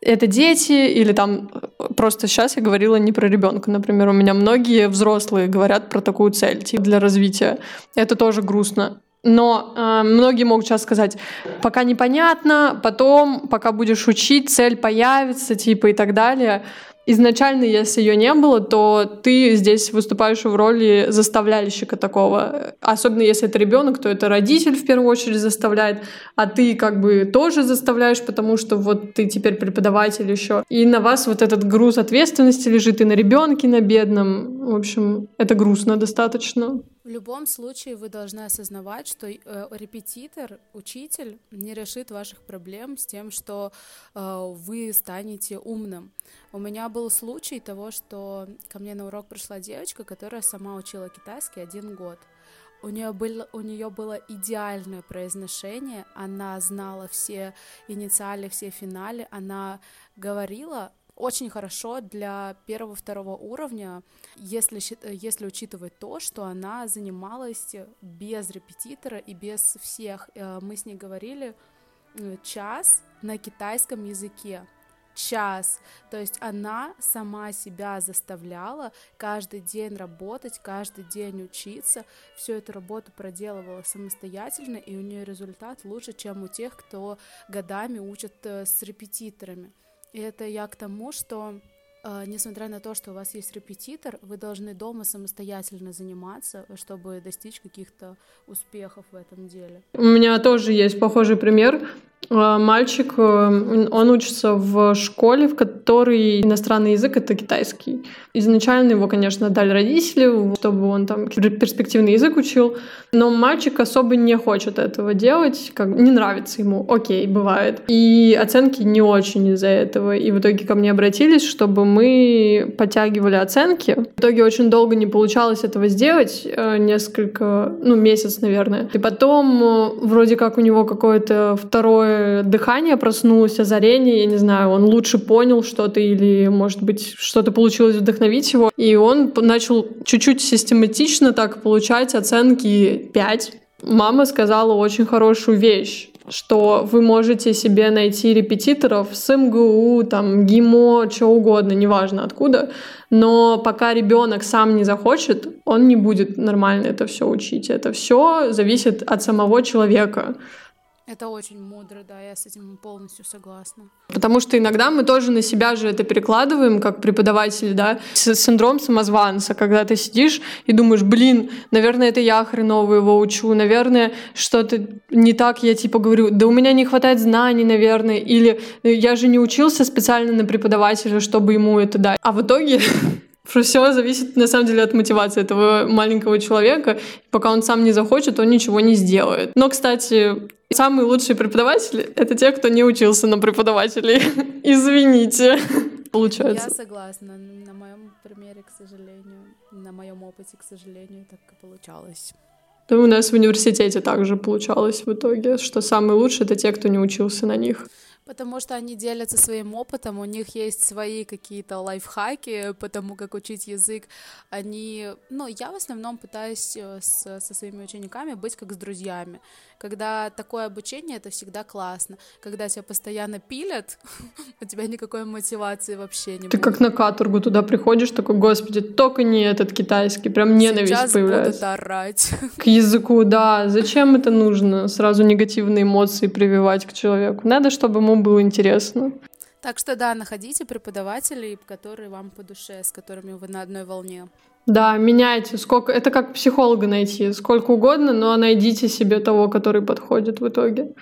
это дети или там просто сейчас я говорила не про ребенка, например, у меня многие взрослые говорят про такую цель типа для развития. Это тоже грустно. Но э, многие могут сейчас сказать, пока непонятно, потом, пока будешь учить, цель появится, типа и так далее изначально, если ее не было, то ты здесь выступаешь в роли заставляющего такого. Особенно если это ребенок, то это родитель в первую очередь заставляет, а ты как бы тоже заставляешь, потому что вот ты теперь преподаватель еще. И на вас вот этот груз ответственности лежит и на ребенке, на бедном. В общем, это грустно достаточно. В любом случае вы должны осознавать, что э, репетитор, учитель не решит ваших проблем с тем, что э, вы станете умным. У меня был случай того, что ко мне на урок пришла девочка, которая сама учила китайский один год. У нее, было, у нее было идеальное произношение, она знала все инициали, все финали, она говорила очень хорошо для первого-второго уровня, если, если учитывать то, что она занималась без репетитора и без всех. Э, мы с ней говорили э, час на китайском языке час. То есть она сама себя заставляла каждый день работать, каждый день учиться, всю эту работу проделывала самостоятельно, и у нее результат лучше, чем у тех, кто годами учат э, с репетиторами. И это я к тому, что э, несмотря на то, что у вас есть репетитор, вы должны дома самостоятельно заниматься, чтобы достичь каких-то успехов в этом деле. У меня тоже есть похожий пример. А, мальчик, э, он учится в школе, в которой иностранный язык — это китайский. Изначально его, конечно, дали родители, чтобы он там перспективный язык учил, но мальчик особо не хочет этого делать, как не нравится ему. Окей, бывает. И оценки не очень из-за этого. И в итоге ко мне обратились, чтобы мы подтягивали оценки. В итоге очень долго не получалось этого сделать, э, несколько, ну, месяц, наверное. И потом э, вроде как у него какое-то второе дыхание проснулось, озарение, я не знаю, он лучше понял что-то или, может быть, что-то получилось вдохновить его. И он начал чуть-чуть систематично так получать оценки 5. Мама сказала очень хорошую вещь что вы можете себе найти репетиторов с МГУ, там, ГИМО, что угодно, неважно откуда, но пока ребенок сам не захочет, он не будет нормально это все учить. Это все зависит от самого человека. Это очень мудро, да, я с этим полностью согласна. Потому что иногда мы тоже на себя же это перекладываем, как преподаватели, да, синдром самозванца, когда ты сидишь и думаешь, блин, наверное, это я хреново его учу, наверное, что-то не так, я типа говорю, да у меня не хватает знаний, наверное, или я же не учился специально на преподавателя, чтобы ему это дать. А в итоге все зависит на самом деле от мотивации этого маленького человека. Пока он сам не захочет, он ничего не сделает. Но, кстати, Самые лучшие преподаватели — это те, кто не учился на преподавателей. Извините. Получается. Я согласна. На моем примере, к сожалению, на моем опыте, к сожалению, так и получалось. Да у нас в университете также получалось в итоге, что самые лучшие — это те, кто не учился на них. Потому что они делятся своим опытом, у них есть свои какие-то лайфхаки по тому, как учить язык. Они, ну, я в основном пытаюсь э, с, со своими учениками быть как с друзьями. Когда такое обучение, это всегда классно. Когда тебя постоянно пилят, у тебя никакой мотивации вообще не Ты будет. как на каторгу туда приходишь, такой, господи, только не этот китайский, прям ненависть Сейчас появляется. Будут орать. К языку, да. Зачем это нужно? Сразу негативные эмоции прививать к человеку. Надо, чтобы ему было интересно. Так что да, находите преподавателей, которые вам по душе, с которыми вы на одной волне. Да, меняйте. Сколько... Это как психолога найти. Сколько угодно, но найдите себе того, который подходит в итоге.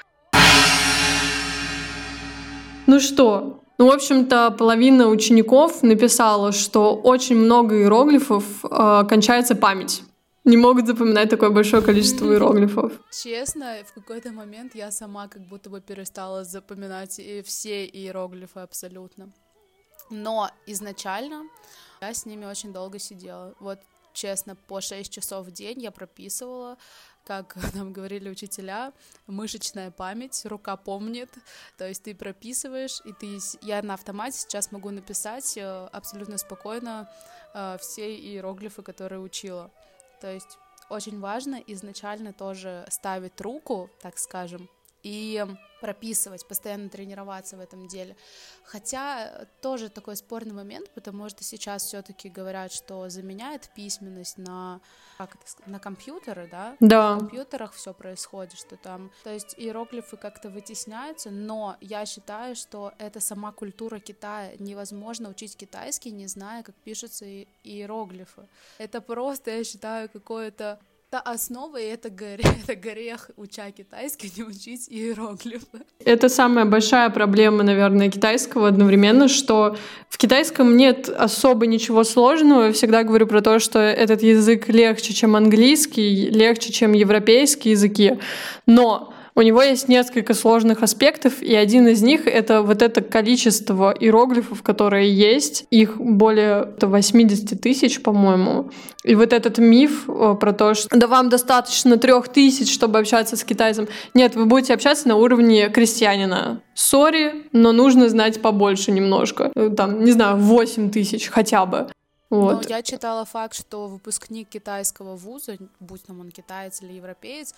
Ну что, ну, в общем-то, половина учеников написала, что очень много иероглифов э, кончается память не могут запоминать такое большое количество иероглифов. Честно, в какой-то момент я сама как будто бы перестала запоминать и все иероглифы абсолютно. Но изначально я с ними очень долго сидела. Вот честно, по 6 часов в день я прописывала, как нам говорили учителя, мышечная память, рука помнит, то есть ты прописываешь, и ты, я на автомате сейчас могу написать э, абсолютно спокойно э, все иероглифы, которые учила. То есть очень важно изначально тоже ставить руку, так скажем, и прописывать, постоянно тренироваться в этом деле. Хотя тоже такой спорный момент, потому что сейчас все-таки говорят, что заменяет письменность на как это, на компьютеры, да? Да. На компьютерах все происходит, что там, то есть иероглифы как-то вытесняются, но я считаю, что это сама культура Китая. Невозможно учить китайский, не зная, как пишутся иероглифы. Это просто, я считаю, какое-то это основа, это грех, это грех, уча китайский, не учить иероглифы. Это самая большая проблема, наверное, китайского одновременно, что в китайском нет особо ничего сложного. Я всегда говорю про то, что этот язык легче, чем английский, легче, чем европейские языки. Но у него есть несколько сложных аспектов, и один из них — это вот это количество иероглифов, которые есть. Их более 80 тысяч, по-моему. И вот этот миф э, про то, что да вам достаточно трех тысяч, чтобы общаться с китайцем. Нет, вы будете общаться на уровне крестьянина. Сори, но нужно знать побольше немножко. Э, там, не знаю, 8 тысяч хотя бы. Вот. Но я читала факт, что выпускник китайского вуза, будь там он китаец или европеец,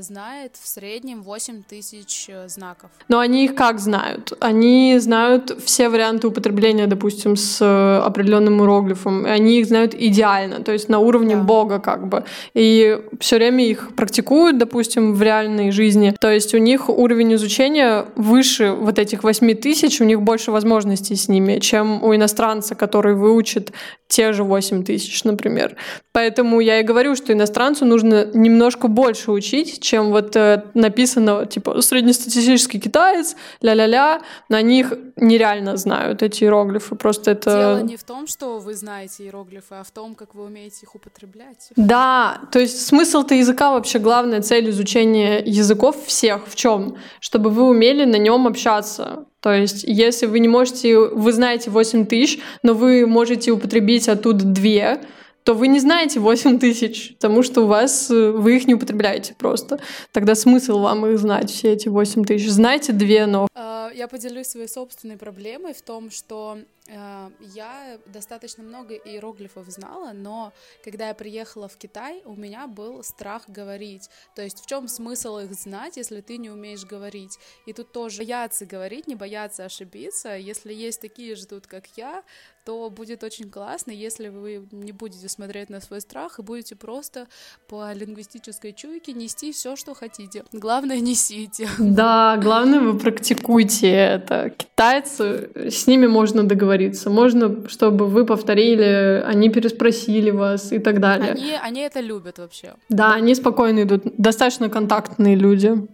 знает в среднем 8 тысяч э, знаков. Но они их как знают? Они знают все варианты употребления, допустим, с э, определенным иероглифом. И они их знают идеально, то есть на уровне да. бога как бы. И все время их практикуют, допустим, в реальной жизни. То есть у них уровень изучения выше вот этих 8 тысяч, у них больше возможностей с ними, чем у иностранца, который выучит те же 8 тысяч, например. Поэтому я и говорю, что иностранцу нужно немножко больше учить, чем вот э, написано, типа, среднестатистический китаец, ля-ля-ля, на них нереально знают эти иероглифы, просто это... Дело не в том, что вы знаете иероглифы, а в том, как вы умеете их употреблять. Да, то есть смысл-то языка вообще главная цель изучения языков всех в чем? Чтобы вы умели на нем общаться. То есть, если вы не можете, вы знаете 8 тысяч, но вы можете употребить оттуда 2, то вы не знаете 8 тысяч, потому что у вас, э, вы их не употребляете просто. Тогда смысл вам их знать, все эти 8 тысяч. Знаете две, но... А, я поделюсь своей собственной проблемой в том, что э, я достаточно много иероглифов знала, но когда я приехала в Китай, у меня был страх говорить. То есть в чем смысл их знать, если ты не умеешь говорить? И тут тоже бояться говорить, не бояться ошибиться. Если есть такие же тут, как я, то будет очень классно, если вы не будете смотреть на свой страх и будете просто по лингвистической чуйке нести все, что хотите. Главное, несите. Да, главное, вы практикуйте это. Китайцы, с ними можно договориться. Можно, чтобы вы повторили, они переспросили вас и так далее. Они, они это любят вообще. Да, они спокойно идут. Достаточно контактные люди.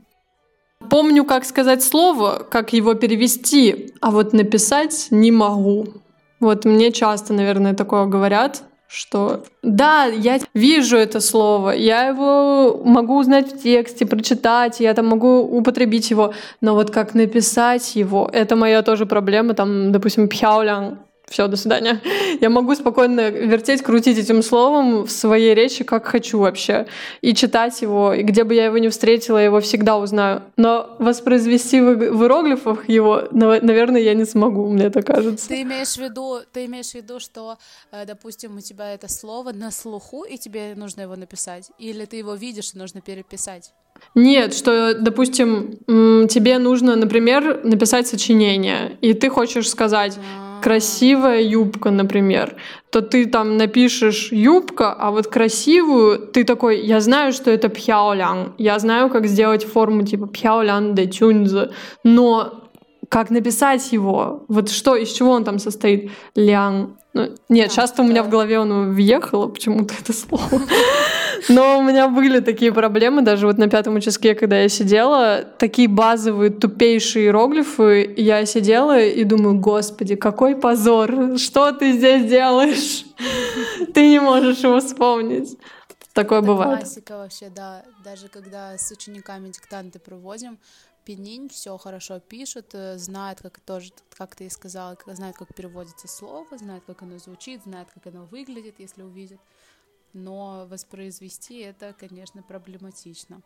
Помню, как сказать слово, как его перевести, а вот написать не могу. Вот мне часто, наверное, такое говорят, что да, я вижу это слово, я его могу узнать в тексте, прочитать, я там могу употребить его, но вот как написать его, это моя тоже проблема, там, допустим, пхяолян, все, до свидания. Я могу спокойно вертеть, крутить этим словом в своей речи, как хочу вообще. И читать его, и где бы я его не встретила, я его всегда узнаю. Но воспроизвести в, иероглифах его, наверное, я не смогу, мне это кажется. Ты имеешь в виду, ты имеешь в виду, что, э, допустим, у тебя это слово на слуху, и тебе нужно его написать? Или ты его видишь, и нужно переписать? Нет, что, допустим, тебе нужно, например, написать сочинение, и ты хочешь сказать красивая юбка, например, то ты там напишешь юбка, а вот красивую ты такой, я знаю, что это пхяолян, я знаю, как сделать форму типа пхяолян де тюньзы, но как написать его? Вот что, из чего он там состоит? Лян. Ну, нет, а, часто да. у меня в голове он въехало почему-то это слово. Но у меня были такие проблемы, даже вот на пятом участке, когда я сидела, такие базовые, тупейшие иероглифы, я сидела и думаю, господи, какой позор, что ты здесь делаешь? Ты не можешь его вспомнить. Такое Это бывает. Классика вообще, да. Даже когда с учениками диктанты проводим, Пенинь все хорошо пишет, э, знает, как тоже, как ты и сказала, знает, как переводится слово, знает, как оно звучит, знает, как оно выглядит, если увидит но воспроизвести это, конечно, проблематично.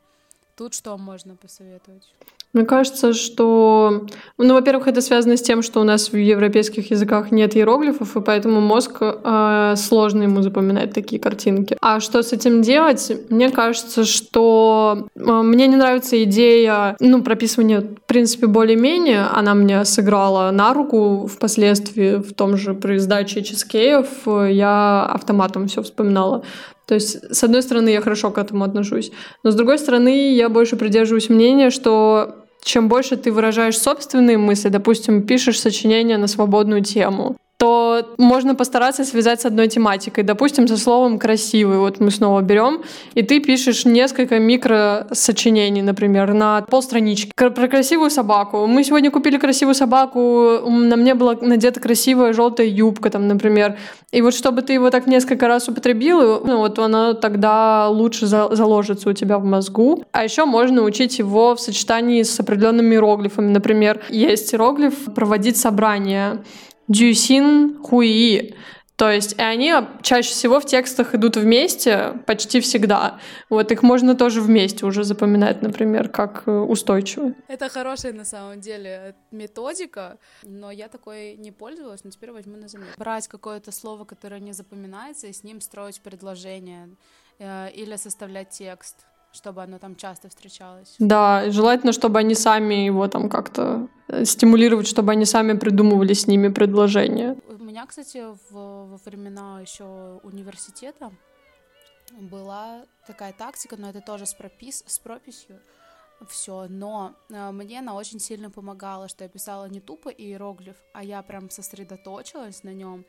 Тут что можно посоветовать? Мне кажется, что, ну, во-первых, это связано с тем, что у нас в европейских языках нет иероглифов, и поэтому мозг э, сложно ему запоминать такие картинки. А что с этим делать? Мне кажется, что э, мне не нравится идея, ну, прописывания, в принципе, более-менее. Она мне сыграла на руку впоследствии в том же при сдаче чизкеев. Я автоматом все вспоминала. То есть, с одной стороны, я хорошо к этому отношусь, но с другой стороны, я больше придерживаюсь мнения, что чем больше ты выражаешь собственные мысли, допустим, пишешь сочинение на свободную тему, то можно постараться связать с одной тематикой. Допустим, со словом «красивый». Вот мы снова берем, и ты пишешь несколько микросочинений, например, на полстранички. Про красивую собаку. Мы сегодня купили красивую собаку, на мне была надета красивая желтая юбка, там, например. И вот чтобы ты его так несколько раз употребил, ну, вот оно тогда лучше за заложится у тебя в мозгу. А еще можно учить его в сочетании с определенными иероглифами. Например, есть иероглиф «проводить собрание». Дюсин хуи. То есть и они чаще всего в текстах идут вместе почти всегда. Вот их можно тоже вместе уже запоминать, например, как э, устойчивые. Это хорошая на самом деле методика, но я такой не пользовалась, но теперь возьму на заметку. Брать какое-то слово, которое не запоминается, и с ним строить предложение э, или составлять текст чтобы оно там часто встречалось. Да, желательно, чтобы они сами его там как-то э, стимулировать, чтобы они сами придумывали с ними предложения. У меня, кстати, в, во времена еще университета была такая тактика, но это тоже с, пропис, с прописью все, но э, мне она очень сильно помогала, что я писала не тупо иероглиф, а я прям сосредоточилась на нем,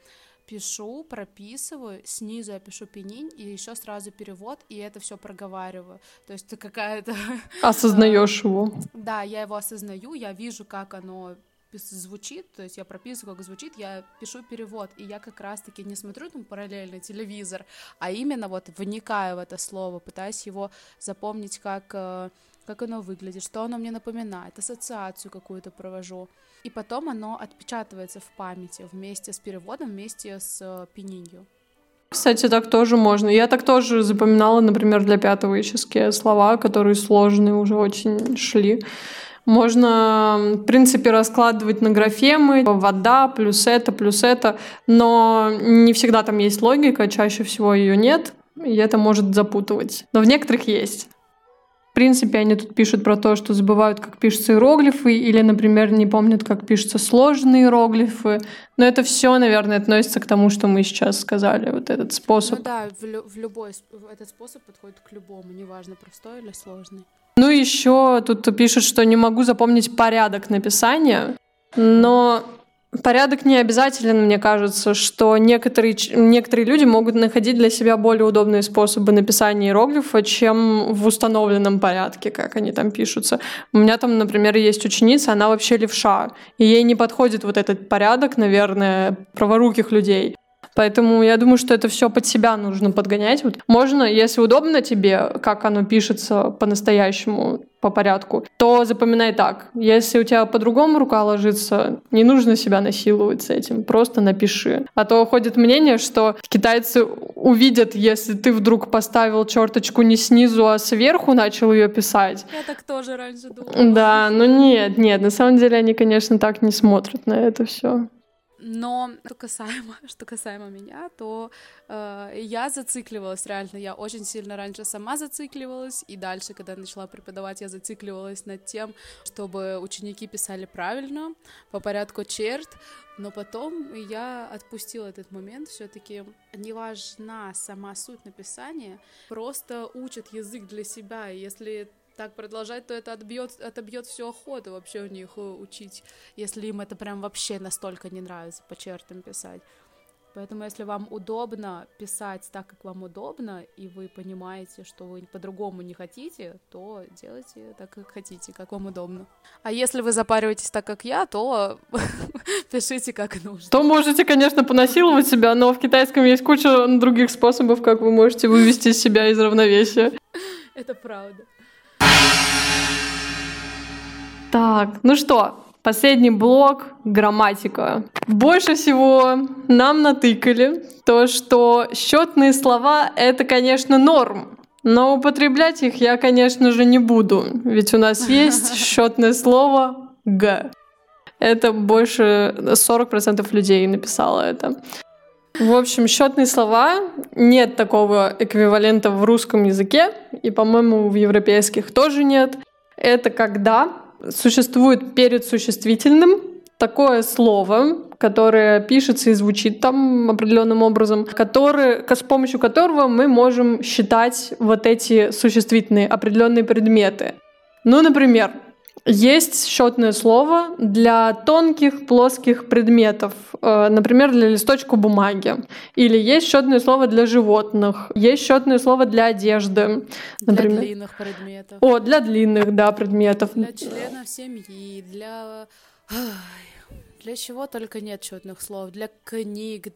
пишу, прописываю, снизу я пишу пенинь, и еще сразу перевод, и это все проговариваю. То есть это какая-то... Осознаешь его. Да, я его осознаю, я вижу, как оно звучит, то есть я прописываю, как звучит, я пишу перевод, и я как раз-таки не смотрю там параллельно телевизор, а именно вот вникаю в это слово, пытаюсь его запомнить, как, э, как оно выглядит, что оно мне напоминает, ассоциацию какую-то провожу, и потом оно отпечатывается в памяти вместе с переводом, вместе с э, пенинью. Кстати, так тоже можно. Я так тоже запоминала, например, для пятого яческие слова, которые сложные уже очень шли. Можно, в принципе, раскладывать на графемы, вода плюс это, плюс это, но не всегда там есть логика, чаще всего ее нет, и это может запутывать. Но в некоторых есть. В принципе, они тут пишут про то, что забывают, как пишутся иероглифы, или, например, не помнят, как пишутся сложные иероглифы. Но это все, наверное, относится к тому, что мы сейчас сказали, вот этот способ. Ну да, в, лю- в любой этот способ подходит к любому, неважно, простой или сложный. Ну, еще тут пишут, что не могу запомнить порядок написания, но порядок не обязателен, мне кажется, что некоторые, некоторые люди могут находить для себя более удобные способы написания иероглифа, чем в установленном порядке, как они там пишутся. У меня там, например, есть ученица, она вообще левша, и ей не подходит вот этот порядок, наверное, праворуких людей. Поэтому я думаю, что это все под себя нужно подгонять. Вот можно, если удобно тебе, как оно пишется по-настоящему, по порядку, то запоминай так. Если у тебя по-другому рука ложится, не нужно себя насиловать с этим, просто напиши. А то ходит мнение, что китайцы увидят, если ты вдруг поставил черточку не снизу, а сверху начал ее писать. Я так тоже раньше думала. Да, но нет, нет, на самом деле они, конечно, так не смотрят на это все. Но что касаемо, что касаемо меня, то э, я зацикливалась реально. Я очень сильно раньше сама зацикливалась, и дальше, когда начала преподавать, я зацикливалась над тем, чтобы ученики писали правильно, по порядку черт. Но потом я отпустила этот момент. Все-таки не важна сама суть написания, просто учат язык для себя. Если так продолжать, то это отбьет, отобьет всю охоту вообще у них э, учить, если им это прям вообще настолько не нравится по чертам писать. Поэтому, если вам удобно писать так, как вам удобно, и вы понимаете, что вы по-другому не хотите, то делайте так, как хотите, как вам удобно. А если вы запариваетесь так, как я, то пишите как нужно. То можете, конечно, понасиловать себя, но в китайском есть куча других способов, как вы можете вывести себя из равновесия. Это правда. Так, ну что, последний блок — грамматика. Больше всего нам натыкали то, что счетные слова — это, конечно, норм, но употреблять их я, конечно же, не буду, ведь у нас есть счетное слово «г». Это больше 40% людей написало это. В общем, счетные слова нет такого эквивалента в русском языке, и, по-моему, в европейских тоже нет. Это когда существует перед существительным такое слово, которое пишется и звучит там определенным образом, который, с помощью которого мы можем считать вот эти существительные определенные предметы. Ну, например, есть счетное слово для тонких плоских предметов, э, например, для листочка бумаги. Или есть счетное слово для животных. Есть счетное слово для одежды. Например. Для длинных предметов. О, для длинных, да, предметов. Для членов семьи, для для чего только нет счетных слов. Для книг,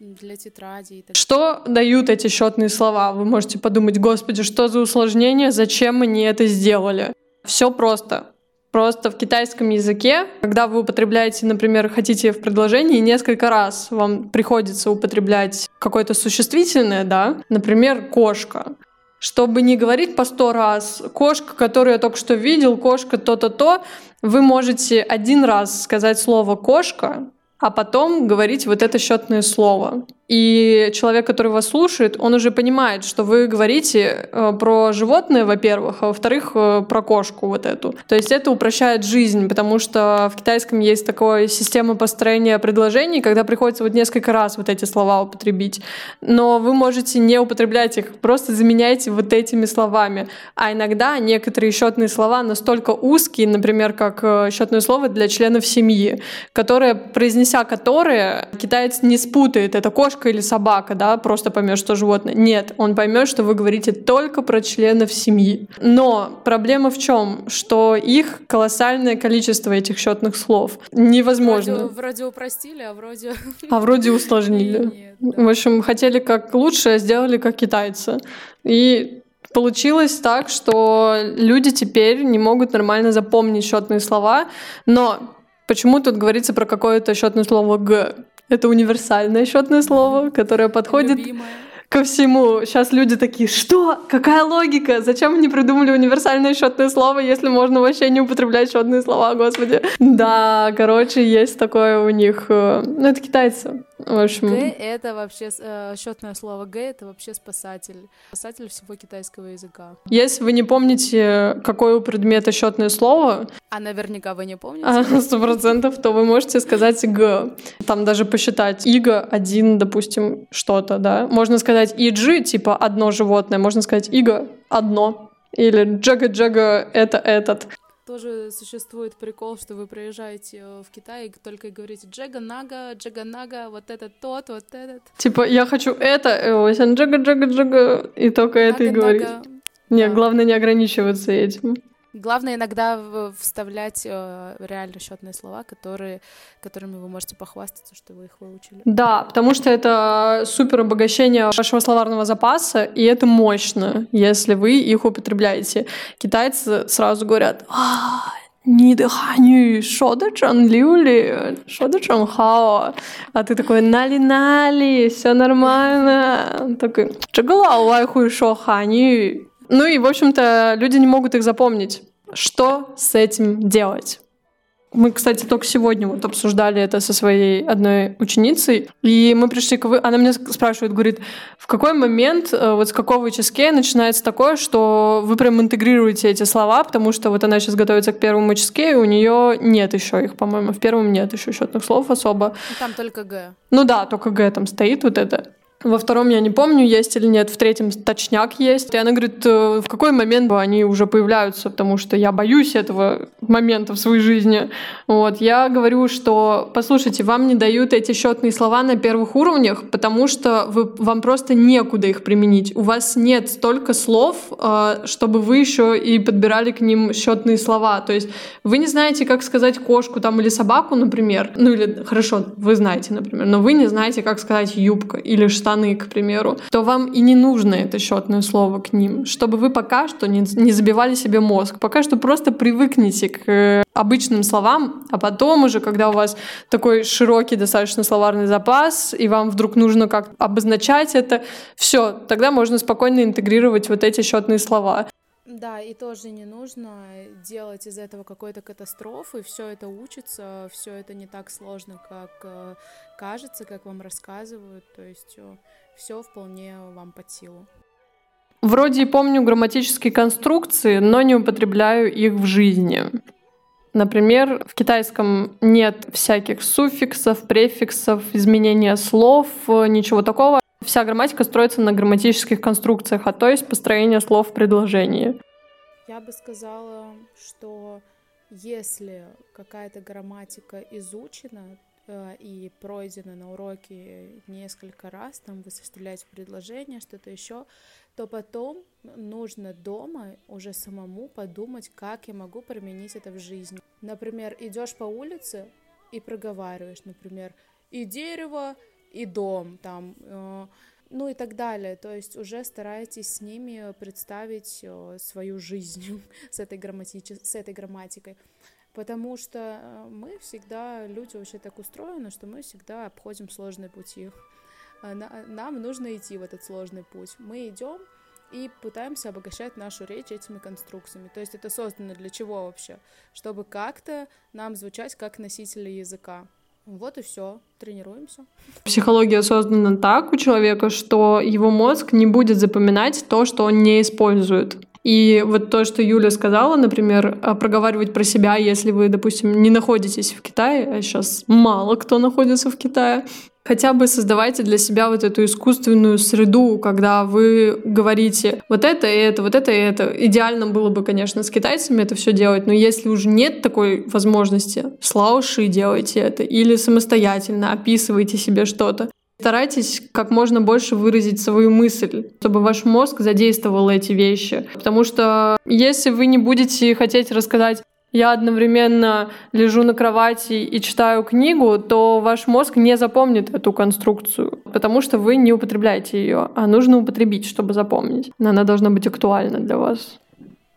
для тетрадей. Что дают эти счетные слова? Вы можете подумать, господи, что за усложнение, зачем они это сделали? Все просто. Просто в китайском языке, когда вы употребляете, например, хотите в предложении несколько раз, вам приходится употреблять какое-то существительное, да, например, кошка. Чтобы не говорить по сто раз, кошка, которую я только что видел, кошка то-то-то, вы можете один раз сказать слово кошка, а потом говорить вот это счетное слово. И человек, который вас слушает, он уже понимает, что вы говорите э, про животное, во-первых, а во-вторых, э, про кошку вот эту. То есть это упрощает жизнь, потому что в китайском есть такая система построения предложений, когда приходится вот несколько раз вот эти слова употребить. Но вы можете не употреблять их, просто заменяйте вот этими словами. А иногда некоторые счетные слова настолько узкие, например, как э, счетное слово для членов семьи, которое, произнеся которое, китаец не спутает, это кошка кошка или собака, да, просто поймет, что животное. Нет, он поймет, что вы говорите только про членов семьи. Но проблема в чем? Что их колоссальное количество этих счетных слов. Невозможно. Вроде, вроде упростили, а вроде... А вроде усложнили. Нет, да. В общем, хотели как лучше, а сделали как китайцы. И получилось так, что люди теперь не могут нормально запомнить счетные слова, но почему тут говорится про какое-то счетное слово «г»? Это универсальное счетное слово, которое подходит Любимое. Ко всему. Сейчас люди такие, что? Какая логика? Зачем они придумали универсальное счетное слово, если можно вообще не употреблять счетные слова, господи? Да, короче, есть такое у них. Э, ну, это китайцы. В общем... Г — это вообще э, счетное слово Г — это вообще спасатель. Спасатель всего китайского языка. Если вы не помните, какое у предмета счетное слово... А наверняка вы не помните. А, сто процентов, то вы можете сказать Г. Там даже посчитать Иго один, допустим, что-то, да. Можно сказать Иджи, типа одно животное. Можно сказать Иго одно. Или Джага-Джага — это этот тоже существует прикол, что вы приезжаете э, в Китай и только говорите Джега Нага, Джега Нага, вот этот тот, вот этот. Типа, я хочу это, э, Джега, и только это и говорить. Не, главное не ограничиваться этим. Главное иногда вставлять э, реально счетные слова, которые, которыми вы можете похвастаться, что вы их выучили. Да, потому что это супер обогащение вашего словарного запаса, и это мощно, если вы их употребляете. Китайцы сразу говорят, а, не дыханию, шода чан люли, шода чан хао. А ты такой, нали нали, все нормально. Такой, чего лау вай хуй шо ханю ну и, в общем-то, люди не могут их запомнить. Что с этим делать? Мы, кстати, только сегодня вот обсуждали это со своей одной ученицей, и мы пришли к вы... Она меня спрашивает, говорит, в какой момент, э, вот с какого ческе начинается такое, что вы прям интегрируете эти слова, потому что вот она сейчас готовится к первому ческе, и у нее нет еще их, по-моему, в первом нет еще счетных слов особо. Там только Г. Ну да, только Г там стоит вот это. Во втором я не помню, есть или нет. В третьем точняк есть. И она говорит, «Э, в какой момент они уже появляются, потому что я боюсь этого момента в своей жизни. Вот. Я говорю, что, послушайте, вам не дают эти счетные слова на первых уровнях, потому что вы, вам просто некуда их применить. У вас нет столько слов, э, чтобы вы еще и подбирали к ним счетные слова. То есть вы не знаете, как сказать кошку там или собаку, например. Ну или, хорошо, вы знаете, например, но вы не знаете, как сказать юбка или что штаны, к примеру, то вам и не нужно это счетное слово к ним, чтобы вы пока что не, не забивали себе мозг. Пока что просто привыкните к э, обычным словам, а потом уже, когда у вас такой широкий достаточно словарный запас, и вам вдруг нужно как обозначать это, все, тогда можно спокойно интегрировать вот эти счетные слова. Да, и тоже не нужно делать из этого какой-то катастрофы. Все это учится, все это не так сложно, как э, кажется, как вам рассказывают. То есть э, все вполне вам под силу. Вроде и помню грамматические конструкции, но не употребляю их в жизни. Например, в китайском нет всяких суффиксов, префиксов, изменения слов, э, ничего такого. Вся грамматика строится на грамматических конструкциях, а то есть построение слов в предложении. Я бы сказала, что если какая-то грамматика изучена э, и пройдена на уроке несколько раз, там вы составляете предложение, что-то еще, то потом нужно дома уже самому подумать, как я могу применить это в жизни. Например, идешь по улице и проговариваешь, например, и дерево, и дом, там, э, ну и так далее. То есть уже старайтесь с ними представить э, свою жизнь с этой, грамматич... с этой грамматикой. Потому что э, мы всегда, люди вообще так устроены, что мы всегда обходим сложные пути. Нам нужно идти в этот сложный путь. Мы идем и пытаемся обогащать нашу речь этими конструкциями. То есть это создано для чего вообще? Чтобы как-то нам звучать как носители языка. Вот и все, тренируемся. Психология создана так у человека, что его мозг не будет запоминать то, что он не использует. И вот то, что Юля сказала, например, а, проговаривать про себя, если вы, допустим, не находитесь в Китае, а сейчас мало кто находится в Китае, Хотя бы создавайте для себя вот эту искусственную среду, когда вы говорите вот это и это, вот это и это. Идеально было бы, конечно, с китайцами это все делать, но если уже нет такой возможности, с лауши делайте это или самостоятельно описывайте себе что-то. Старайтесь как можно больше выразить свою мысль, чтобы ваш мозг задействовал эти вещи. Потому что если вы не будете хотеть рассказать я одновременно лежу на кровати и читаю книгу, то ваш мозг не запомнит эту конструкцию, потому что вы не употребляете ее, а нужно употребить, чтобы запомнить. Она должна быть актуальна для вас.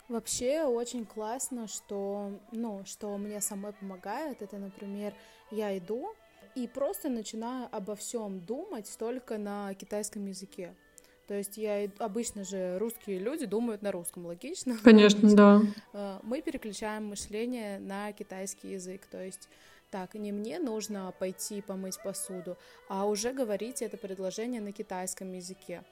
Вообще очень классно, что, ну, что мне самой помогает. Это, например, я иду и просто начинаю обо всем думать только на китайском языке. То есть я обычно же русские люди думают на русском, логично? Конечно, да. Э, мы переключаем мышление на китайский язык, то есть так, не мне нужно пойти помыть посуду, а уже говорить это предложение на китайском языке.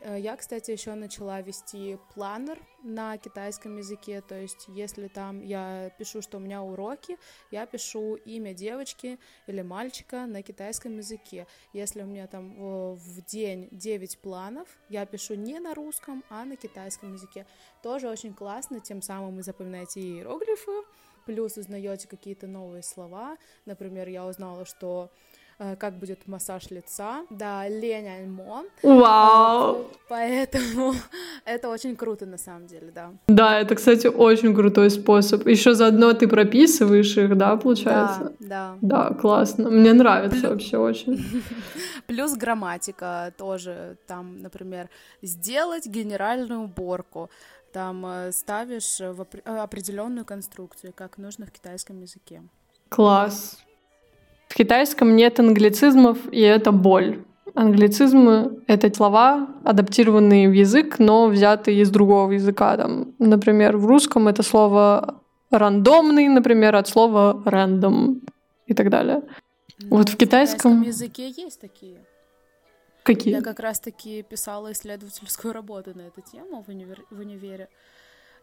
Э, я, кстати, еще начала вести планер на китайском языке, то есть если там я пишу, что у меня уроки, я пишу имя девочки или мальчика на китайском языке. Если у меня там в день 9 планов, я пишу не на русском, а на китайском языке. Тоже очень классно, тем самым вы запоминаете иероглифы, плюс узнаете какие-то новые слова. Например, я узнала, что как будет массаж лица. Да, Лень Альмо. Вау! Поэтому это очень круто на самом деле, да. Да, это, кстати, очень крутой способ. Еще заодно ты прописываешь их, да, получается? Да, да. Да, классно. Мне нравится Плю... вообще очень. Плюс грамматика тоже. Там, например, сделать генеральную уборку там э, ставишь в определенную конструкцию, как нужно в китайском языке. Класс. В китайском нет англицизмов, и это боль. Англицизмы — это слова, адаптированные в язык, но взятые из другого языка. Там, например, в русском это слово рандомный, например, от слова random и так далее. Но вот в китайском... В китайском языке есть такие. Какие? Я как раз-таки писала исследовательскую работу на эту тему в, универ... в универе.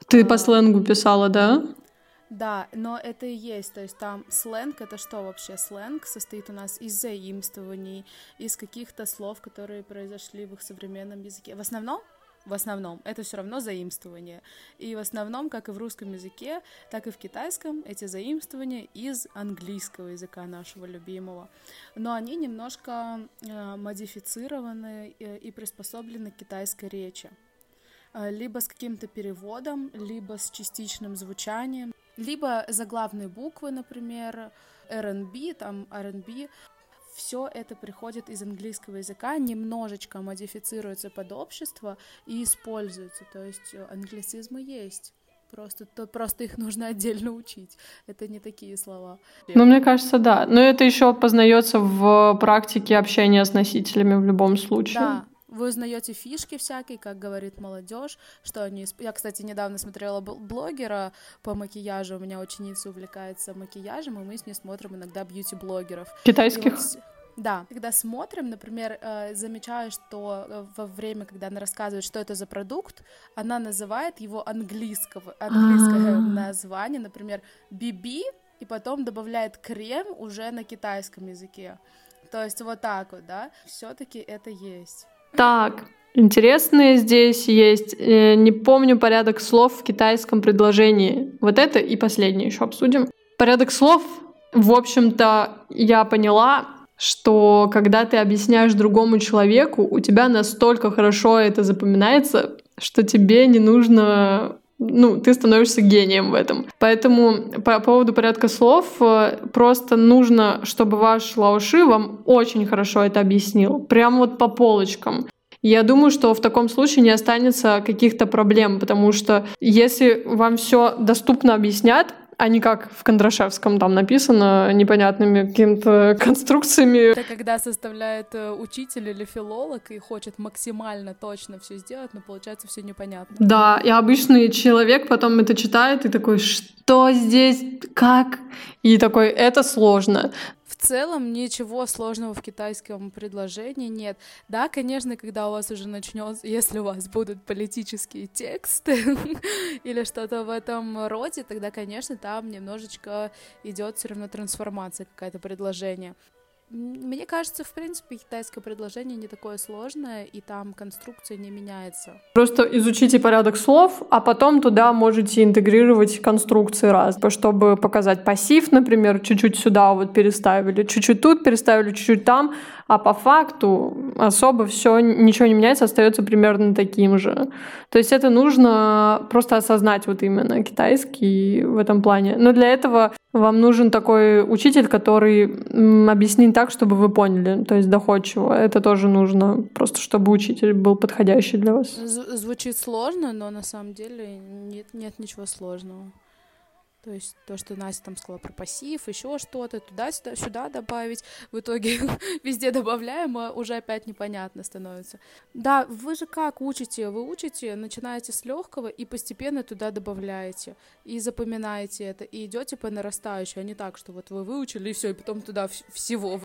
Ты а... по сленгу писала, да? Да, но это и есть, то есть там сленг это что вообще? Сленг состоит у нас из заимствований, из каких-то слов, которые произошли в их современном языке. В основном в основном это все равно заимствование. И в основном, как и в русском языке, так и в китайском, эти заимствования из английского языка нашего любимого. Но они немножко э, модифицированы и, и приспособлены к китайской речи. Э, либо с каким-то переводом, либо с частичным звучанием либо заглавные буквы, например, R&B, там R&B, все это приходит из английского языка, немножечко модифицируется под общество и используется. То есть э, англицизмы есть. Просто, то, просто их нужно отдельно учить. Это не такие слова. Ну, мне кажется, да. Но это еще познается в практике общения с носителями в любом случае. Да, вы узнаете фишки всякие, как говорит молодежь, что они... Я, кстати, недавно смотрела блогера по макияжу, у меня ученица увлекается макияжем, и мы с ней смотрим иногда бьюти-блогеров. Китайских? Да, когда смотрим, например, э, замечаю, что э, во время, когда она рассказывает, что это за продукт, она называет его английского, английское А-а-а. название, например, BB, и потом добавляет крем уже на китайском языке. То есть вот так вот, да, все-таки это есть. Так, интересные здесь есть. Э, не помню порядок слов в китайском предложении. Вот это и последнее еще обсудим. Порядок слов, в общем-то, я поняла, что когда ты объясняешь другому человеку, у тебя настолько хорошо это запоминается, что тебе не нужно ну, ты становишься гением в этом. Поэтому по поводу порядка слов э, просто нужно, чтобы ваш лауши вам очень хорошо это объяснил. Прям вот по полочкам. Я думаю, что в таком случае не останется каких-то проблем, потому что если вам все доступно объяснят, а не как в Кондрашевском там написано непонятными какими-то конструкциями. Это когда составляет э, учитель или филолог и хочет максимально точно все сделать, но получается все непонятно. Да, и обычный человек потом это читает и такой, что здесь, как? И такой, это сложно. В целом ничего сложного в китайском предложении нет. Да, конечно, когда у вас уже начнется, если у вас будут политические тексты или что-то в этом роде, тогда, конечно, там немножечко идет все равно трансформация какая-то предложение. Мне кажется, в принципе, китайское предложение не такое сложное, и там конструкция не меняется. Просто изучите порядок слов, а потом туда можете интегрировать конструкции раз, чтобы показать пассив, например, чуть-чуть сюда вот переставили, чуть-чуть тут переставили, чуть-чуть там, а по факту особо все ничего не меняется, остается примерно таким же. То есть это нужно просто осознать вот именно китайский в этом плане. Но для этого вам нужен такой учитель, который объяснит так, чтобы вы поняли, то есть доходчиво. Это тоже нужно, просто чтобы учитель был подходящий для вас. Звучит сложно, но на самом деле нет, нет ничего сложного. То есть то, что Настя там сказала про пассив, еще что-то, туда-сюда сюда добавить. В итоге везде добавляем, а уже опять непонятно становится. Да, вы же как учите? Вы учите, начинаете с легкого и постепенно туда добавляете. И запоминаете это, и идете по нарастающей, а не так, что вот вы выучили и все, и потом туда всего.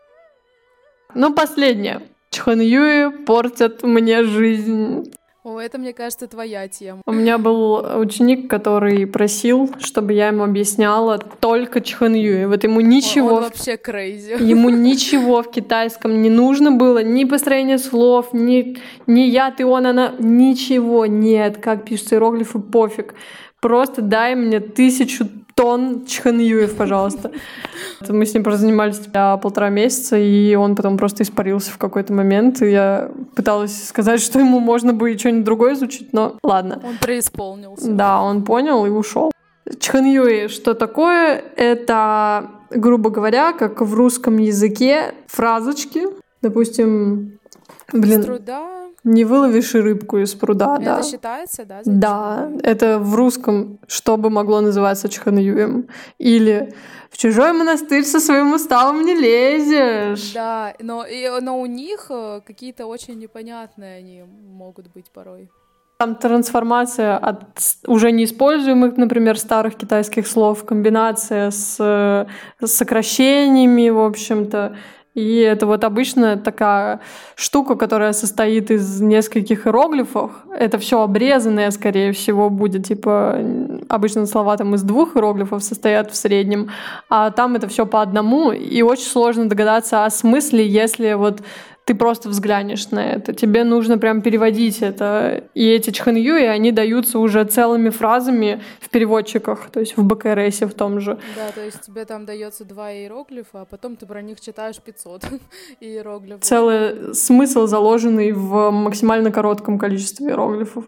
Ну, последнее. Чханьюи портят мне жизнь. О, это, мне кажется, твоя тема. У меня был ученик, который просил, чтобы я ему объясняла только Чханью. Вот ему ничего... Он вообще крейзи. Ему ничего в китайском не нужно было, ни построение слов, ни, ни я, ты, он, она. Ничего нет. Как пишутся иероглифы, пофиг. Просто дай мне тысячу тон чханьюев, пожалуйста. Мы с ним просто занимались полтора месяца, и он потом просто испарился в какой-то момент, и я пыталась сказать, что ему можно бы что-нибудь другое изучить, но ладно. Он преисполнился. Да, он понял и ушел. Чханьюи, что такое? Это, грубо говоря, как в русском языке фразочки. Допустим, блин... С труда не выловишь рыбку из пруда, это да. Это считается, да? Да, это в русском, что бы могло называться чханьюем. Или в чужой монастырь со своим уставом не лезешь. Да, но, и, но у них э, какие-то очень непонятные они могут быть порой. Там трансформация от уже неиспользуемых, например, старых китайских слов, комбинация с, с сокращениями, в общем-то, и это вот обычно такая штука, которая состоит из нескольких иероглифов. Это все обрезанное, скорее всего, будет. Типа, обычно слова там из двух иероглифов состоят в среднем, а там это все по одному. И очень сложно догадаться о смысле, если вот ты просто взглянешь на это. Тебе нужно прям переводить это. И эти чханьюи, они даются уже целыми фразами в переводчиках, то есть в БКРСе в том же. Да, то есть тебе там дается два иероглифа, а потом ты про них читаешь 500 иероглифов. Целый смысл заложенный в максимально коротком количестве иероглифов.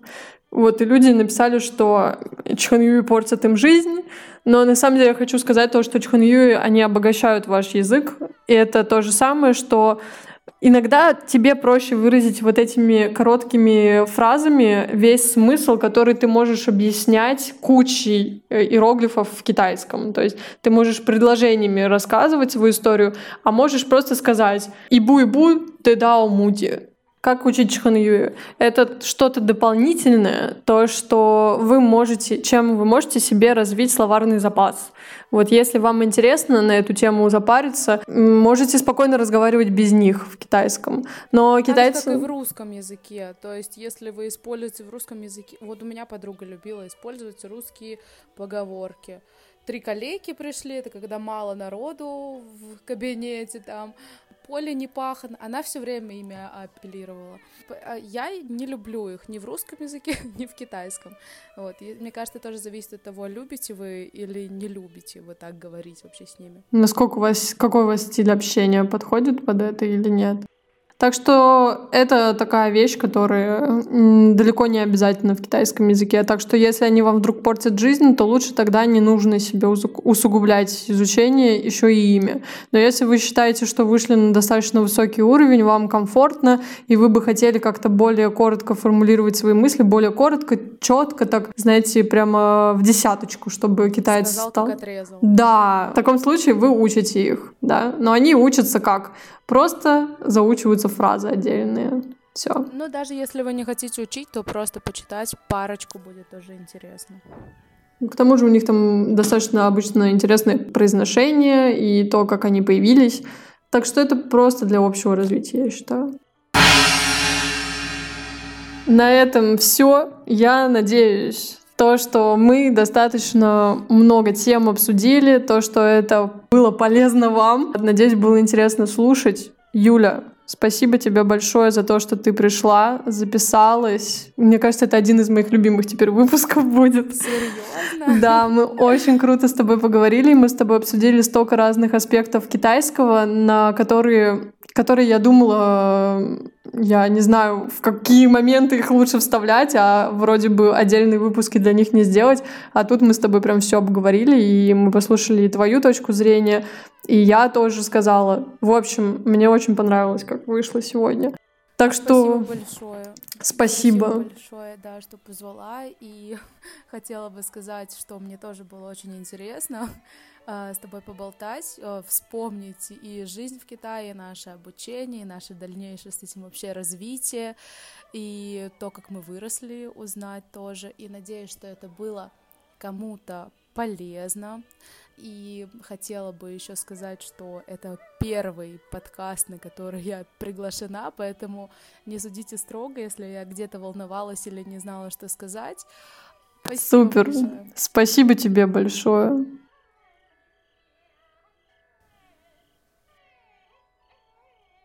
Вот, и люди написали, что Чханьюи портят им жизнь, но на самом деле я хочу сказать то, что Чханьюи, они обогащают ваш язык, и это то же самое, что Иногда тебе проще выразить вот этими короткими фразами весь смысл, который ты можешь объяснять кучей э, иероглифов в китайском. То есть ты можешь предложениями рассказывать свою историю, а можешь просто сказать «Ибу-ибу, ты дао муди». Как учить чханью? Это что-то дополнительное, то, что вы можете, чем вы можете себе развить словарный запас. Вот если вам интересно на эту тему запариться, можете спокойно разговаривать без них в китайском. Но китайцы... Так как и в русском языке. То есть если вы используете в русском языке... Вот у меня подруга любила использовать русские поговорки три коллеги пришли, это когда мало народу в кабинете там, поле не пахано, она все время ими апеллировала. А я не люблю их ни в русском языке, ни в китайском. Вот. И мне кажется, тоже зависит от того, любите вы или не любите вы так говорить вообще с ними. Насколько у вас, какой у вас стиль общения подходит под это или нет? Так что это такая вещь, которая далеко не обязательно в китайском языке. Так что если они вам вдруг портят жизнь, то лучше тогда не нужно себе усугублять изучение еще и ими. Но если вы считаете, что вышли на достаточно высокий уровень, вам комфортно, и вы бы хотели как-то более коротко формулировать свои мысли, более коротко, четко, так, знаете, прямо в десяточку, чтобы китаец Сказал, стал... отрезал. Да, в таком случае вы учите их, да. Но они учатся как? Просто заучиваются фразы отдельные. Все. Ну, даже если вы не хотите учить, то просто почитать парочку будет тоже интересно. К тому же у них там достаточно обычно интересное произношение и то, как они появились. Так что это просто для общего развития, я считаю. На этом все. Я надеюсь, то, что мы достаточно много тем обсудили, то, что это было полезно вам. Надеюсь, было интересно слушать. Юля, Спасибо тебе большое за то, что ты пришла, записалась. Мне кажется, это один из моих любимых теперь выпусков будет. Серьезно? Да, мы очень круто с тобой поговорили, мы с тобой обсудили столько разных аспектов китайского, на которые, которые я думала, я не знаю, в какие моменты их лучше вставлять, а вроде бы отдельные выпуски для них не сделать. А тут мы с тобой прям все обговорили, и мы послушали и твою точку зрения, и я тоже сказала. В общем, мне очень понравилось, как вышло сегодня. Так что... Спасибо большое. Спасибо. Спасибо большое, да, что позвала. И хотела бы сказать, что мне тоже было очень интересно с тобой поболтать, э, вспомнить и жизнь в Китае, и наше обучение, и наше дальнейшее с этим вообще развитие, и то, как мы выросли, узнать тоже. И надеюсь, что это было кому-то полезно. И хотела бы еще сказать, что это первый подкаст, на который я приглашена, поэтому не судите строго, если я где-то волновалась или не знала, что сказать. Спасибо Супер. Большое. Спасибо тебе большое.